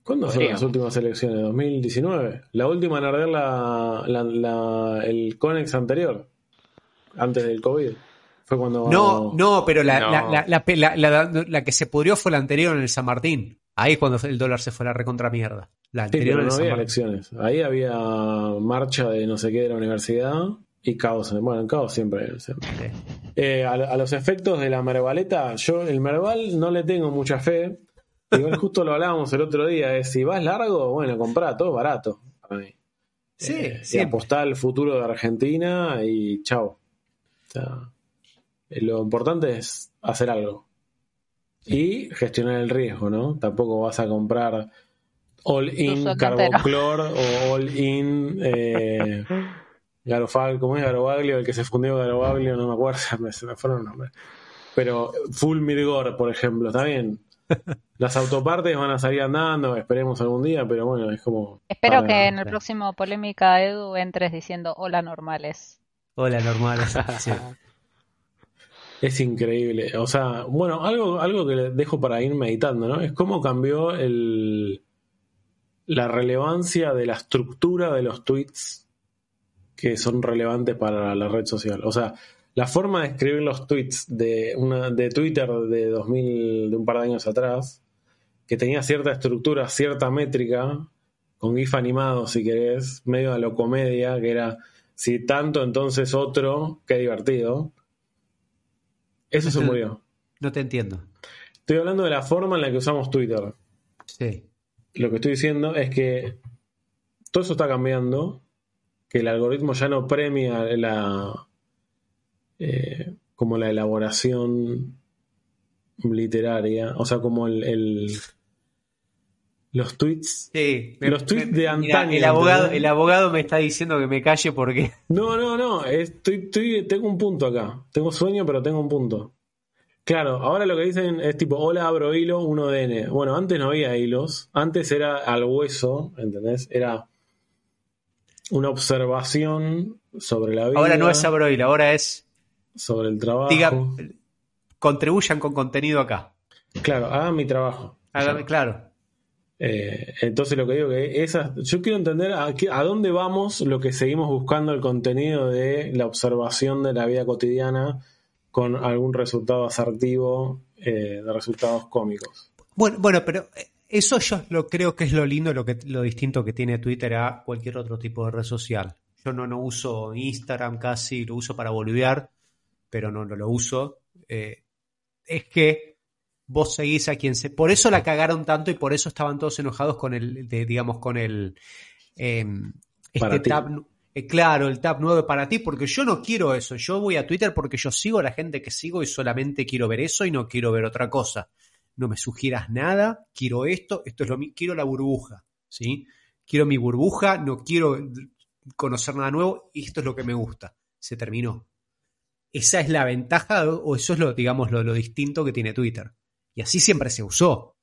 ¿Cuándo fueron las últimas elecciones? ¿2019? La última en arder la, la- la- el Conex anterior, antes del COVID. Fue cuando. No, no, pero la, No. la, la, la, la- la- la que se pudrió fue la anterior en el San Martín. Ahí es cuando el dólar se fue a la recontra mierda. La Sí, anterior pero en no había elecciones. Ahí había marcha de no sé qué de la universidad y caos. Bueno, caos siempre. siempre. Sí. Eh, a, a los efectos de la mervaleta, yo el merval no le tengo mucha fe. Igual justo lo hablábamos el otro día. Es, si vas largo, bueno, comprá, todo barato. para mí. Sí, Eh, y apostar al futuro de Argentina y chao. O sea, eh, lo importante es hacer algo. Y gestionar el riesgo, ¿no? Tampoco vas a comprar all in carboclor o all in eh, [LAUGHS] Garofag, ¿cómo es Garobaglio? El que se fundió Garobaglio, no me acuerdo, [LAUGHS] se me fueron los nombres. Pero Full Mirgor, por ejemplo, está bien. [LAUGHS] Las autopartes van a salir andando, esperemos algún día, pero bueno, es como. Espero para- que en el próximo polémica, Edu, entres diciendo hola normales. Hola, normal. [LAUGHS] Sí. Es increíble. O sea, bueno, algo, algo que dejo para ir meditando, ¿no? Es cómo cambió el, la relevancia de la estructura de los tweets que son relevantes para la red social. O sea, la forma de escribir los tweets de, una, de Twitter de 2000, de un par de años atrás, que tenía cierta estructura, cierta métrica, con GIF animado, si querés, medio a lo comedia, que era si tanto, entonces otro, qué divertido. Eso se murió. No te entiendo. Estoy hablando de la forma en la que usamos Twitter. Sí. Lo que estoy diciendo es que todo eso está cambiando, que el algoritmo ya no premia la eh, como la elaboración literaria, o sea, como el, el- los tweets. Sí. Los tweets de Mira, antaño, el, abogado, el abogado me está diciendo que me calle porque. [LAUGHS] No, no, no, estoy, estoy- tengo un punto acá. Tengo sueño, pero tengo un punto. Claro, ahora lo que dicen es tipo, hola, abro hilo 1DN. Bueno, antes no había hilos, antes era al hueso, ¿entendés? Era una observación sobre la vida, Ahora no es Abroil, ahora es. sobre el trabajo. Diga, contribuyan con contenido acá. Claro, hagan mi trabajo. Hágame- claro. Eh, entonces lo que digo que esas, yo quiero entender a, a dónde vamos lo que seguimos buscando el contenido de la observación de la vida cotidiana con algún resultado asertivo eh, de resultados cómicos. Bueno, bueno, pero eh, eso yo lo creo que es lo lindo, lo que lo distinto que tiene Twitter a cualquier otro tipo de red social. Yo no, no uso Instagram casi, lo uso para boludear, pero no, no lo uso. Eh, es que vos seguís a quien se. Por eso la cagaron tanto y por eso estaban todos enojados con el, de- digamos, con el eh, Para este tab. eh, claro, el tab nuevo para ti, porque yo no quiero eso. Yo voy a Twitter porque yo sigo a la gente que sigo y solamente quiero ver eso y no quiero ver otra cosa no me sugieras nada, quiero esto, esto es lo mi- quiero la burbuja, ¿sí? Quiero mi burbuja, no quiero conocer nada nuevo y esto es lo que me gusta. Se terminó. Esa es la ventaja o eso es lo, digamos, lo distinto que tiene Twitter. Y así siempre se usó,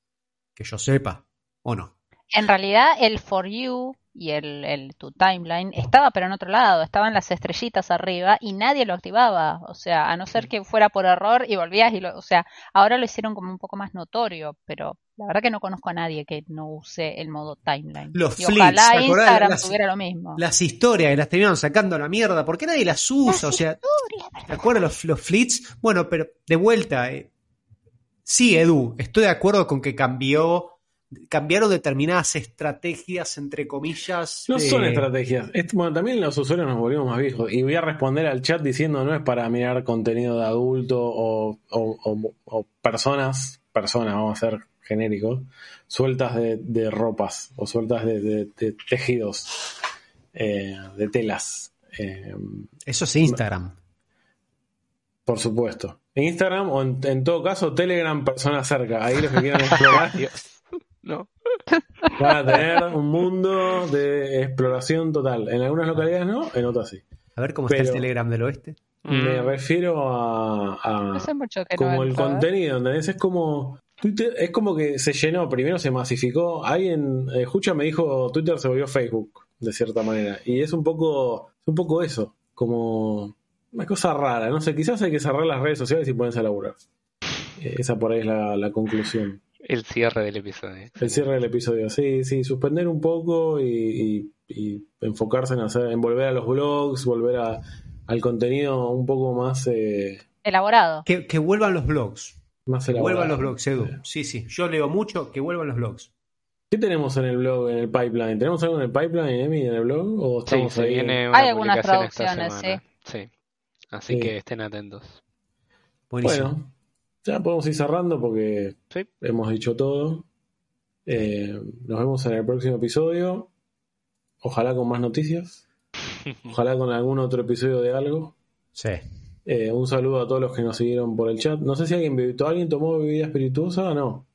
que yo sepa, ¿o no? En realidad, el For You y el, el Tu Timeline estaba pero en otro lado, estaban las estrellitas arriba y nadie lo activaba. O sea, a no ser que fuera por error y volvías y lo. O sea, ahora lo hicieron como un poco más notorio, pero la verdad que no conozco a nadie que no use el modo Timeline. Los y flips, ojalá. Instagram Las- tuviera lo mismo. Las historias las terminaron sacando a la mierda, ¿por qué nadie las usa? O sea, Historia, ¿te acuerdas los, los flits? Bueno, pero de vuelta, eh, sí, Edu, estoy de acuerdo con que cambió, cambiaron determinadas estrategias, entre comillas. No eh, son estrategias. Es- bueno, también los usuarios nos volvimos más viejos. Y voy a responder al chat diciendo no es para mirar contenido de adulto o, o- o- o personas, personas, vamos a ser genéricos, sueltas de, de ropas o sueltas de, de- de tejidos, eh, de telas. Eh, Eso es Instagram. por supuesto. En Instagram o en, en todo caso Telegram, personas cerca. Ahí los que quieran [LAUGHS] explorar. No. van a tener un mundo de exploración total. En algunas localidades no, en otras sí. A ver cómo está el Telegram del oeste. Me Mm. refiero a, mucho que no como el ¿eh? contenido, ¿entendés? Es como Twitter, es como que se llenó, primero se masificó. Alguien, eh, Jucha me dijo, Twitter se volvió Facebook, de cierta manera. Y es un poco, es un poco eso, como una cosa rara. No sé, quizás hay que cerrar las redes sociales y ponerse a laburar. Eh, esa por ahí es la, la conclusión. El cierre del episodio. El cierre del episodio. Sí, sí, suspender un poco y, y- y enfocarse en hacer, en volver a los blogs, volver a, al contenido un poco más, eh, Elaborado. Que, que vuelvan los blogs. más Que elaborado. vuelvan los blogs, Edu. Sí, sí. Yo leo mucho, que vuelvan los blogs. ¿Qué tenemos en el blog, en el pipeline? ¿Tenemos algo en el pipeline, Emi, en el blog? ¿O Sí, estamos ahí? viene una Hay algunas traducciones, semana. Sí. Así Sí. que estén atentos. Buenísimo. Bueno, ya podemos ir cerrando porque Sí. hemos dicho todo. Eh, nos vemos en el próximo episodio. Ojalá con más noticias. [LAUGHS] Ojalá con algún otro episodio de algo. Sí. Eh, un saludo a todos los que nos siguieron por el chat. No sé si alguien, ¿alguien tomó bebida espirituosa o no.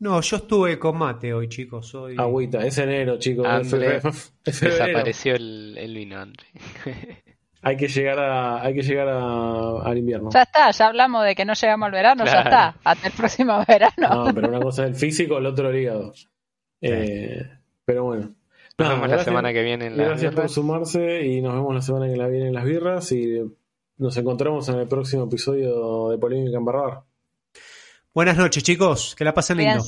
No, yo estuve con mate hoy, chicos. Hoy... Agüita, es enero, chicos. Es André, febrero. [LAUGHS] Es febrero. Desapareció el, el vino, André. [LAUGHS] hay que llegar a, hay que llegar a- al invierno. Ya está, ya hablamos de que no llegamos al verano, ya está. Hasta el próximo [LAUGHS] verano. No, pero una cosa es el físico, el otro el hígado. Eh, pero bueno. Nos vemos la gracias- semana que viene en la Gracias por sumarse y nos vemos la semana que la viene en las birras y nos encontramos en el próximo episodio de Polémica en Barbar. Buenas noches, chicos. Que la pasen lindo.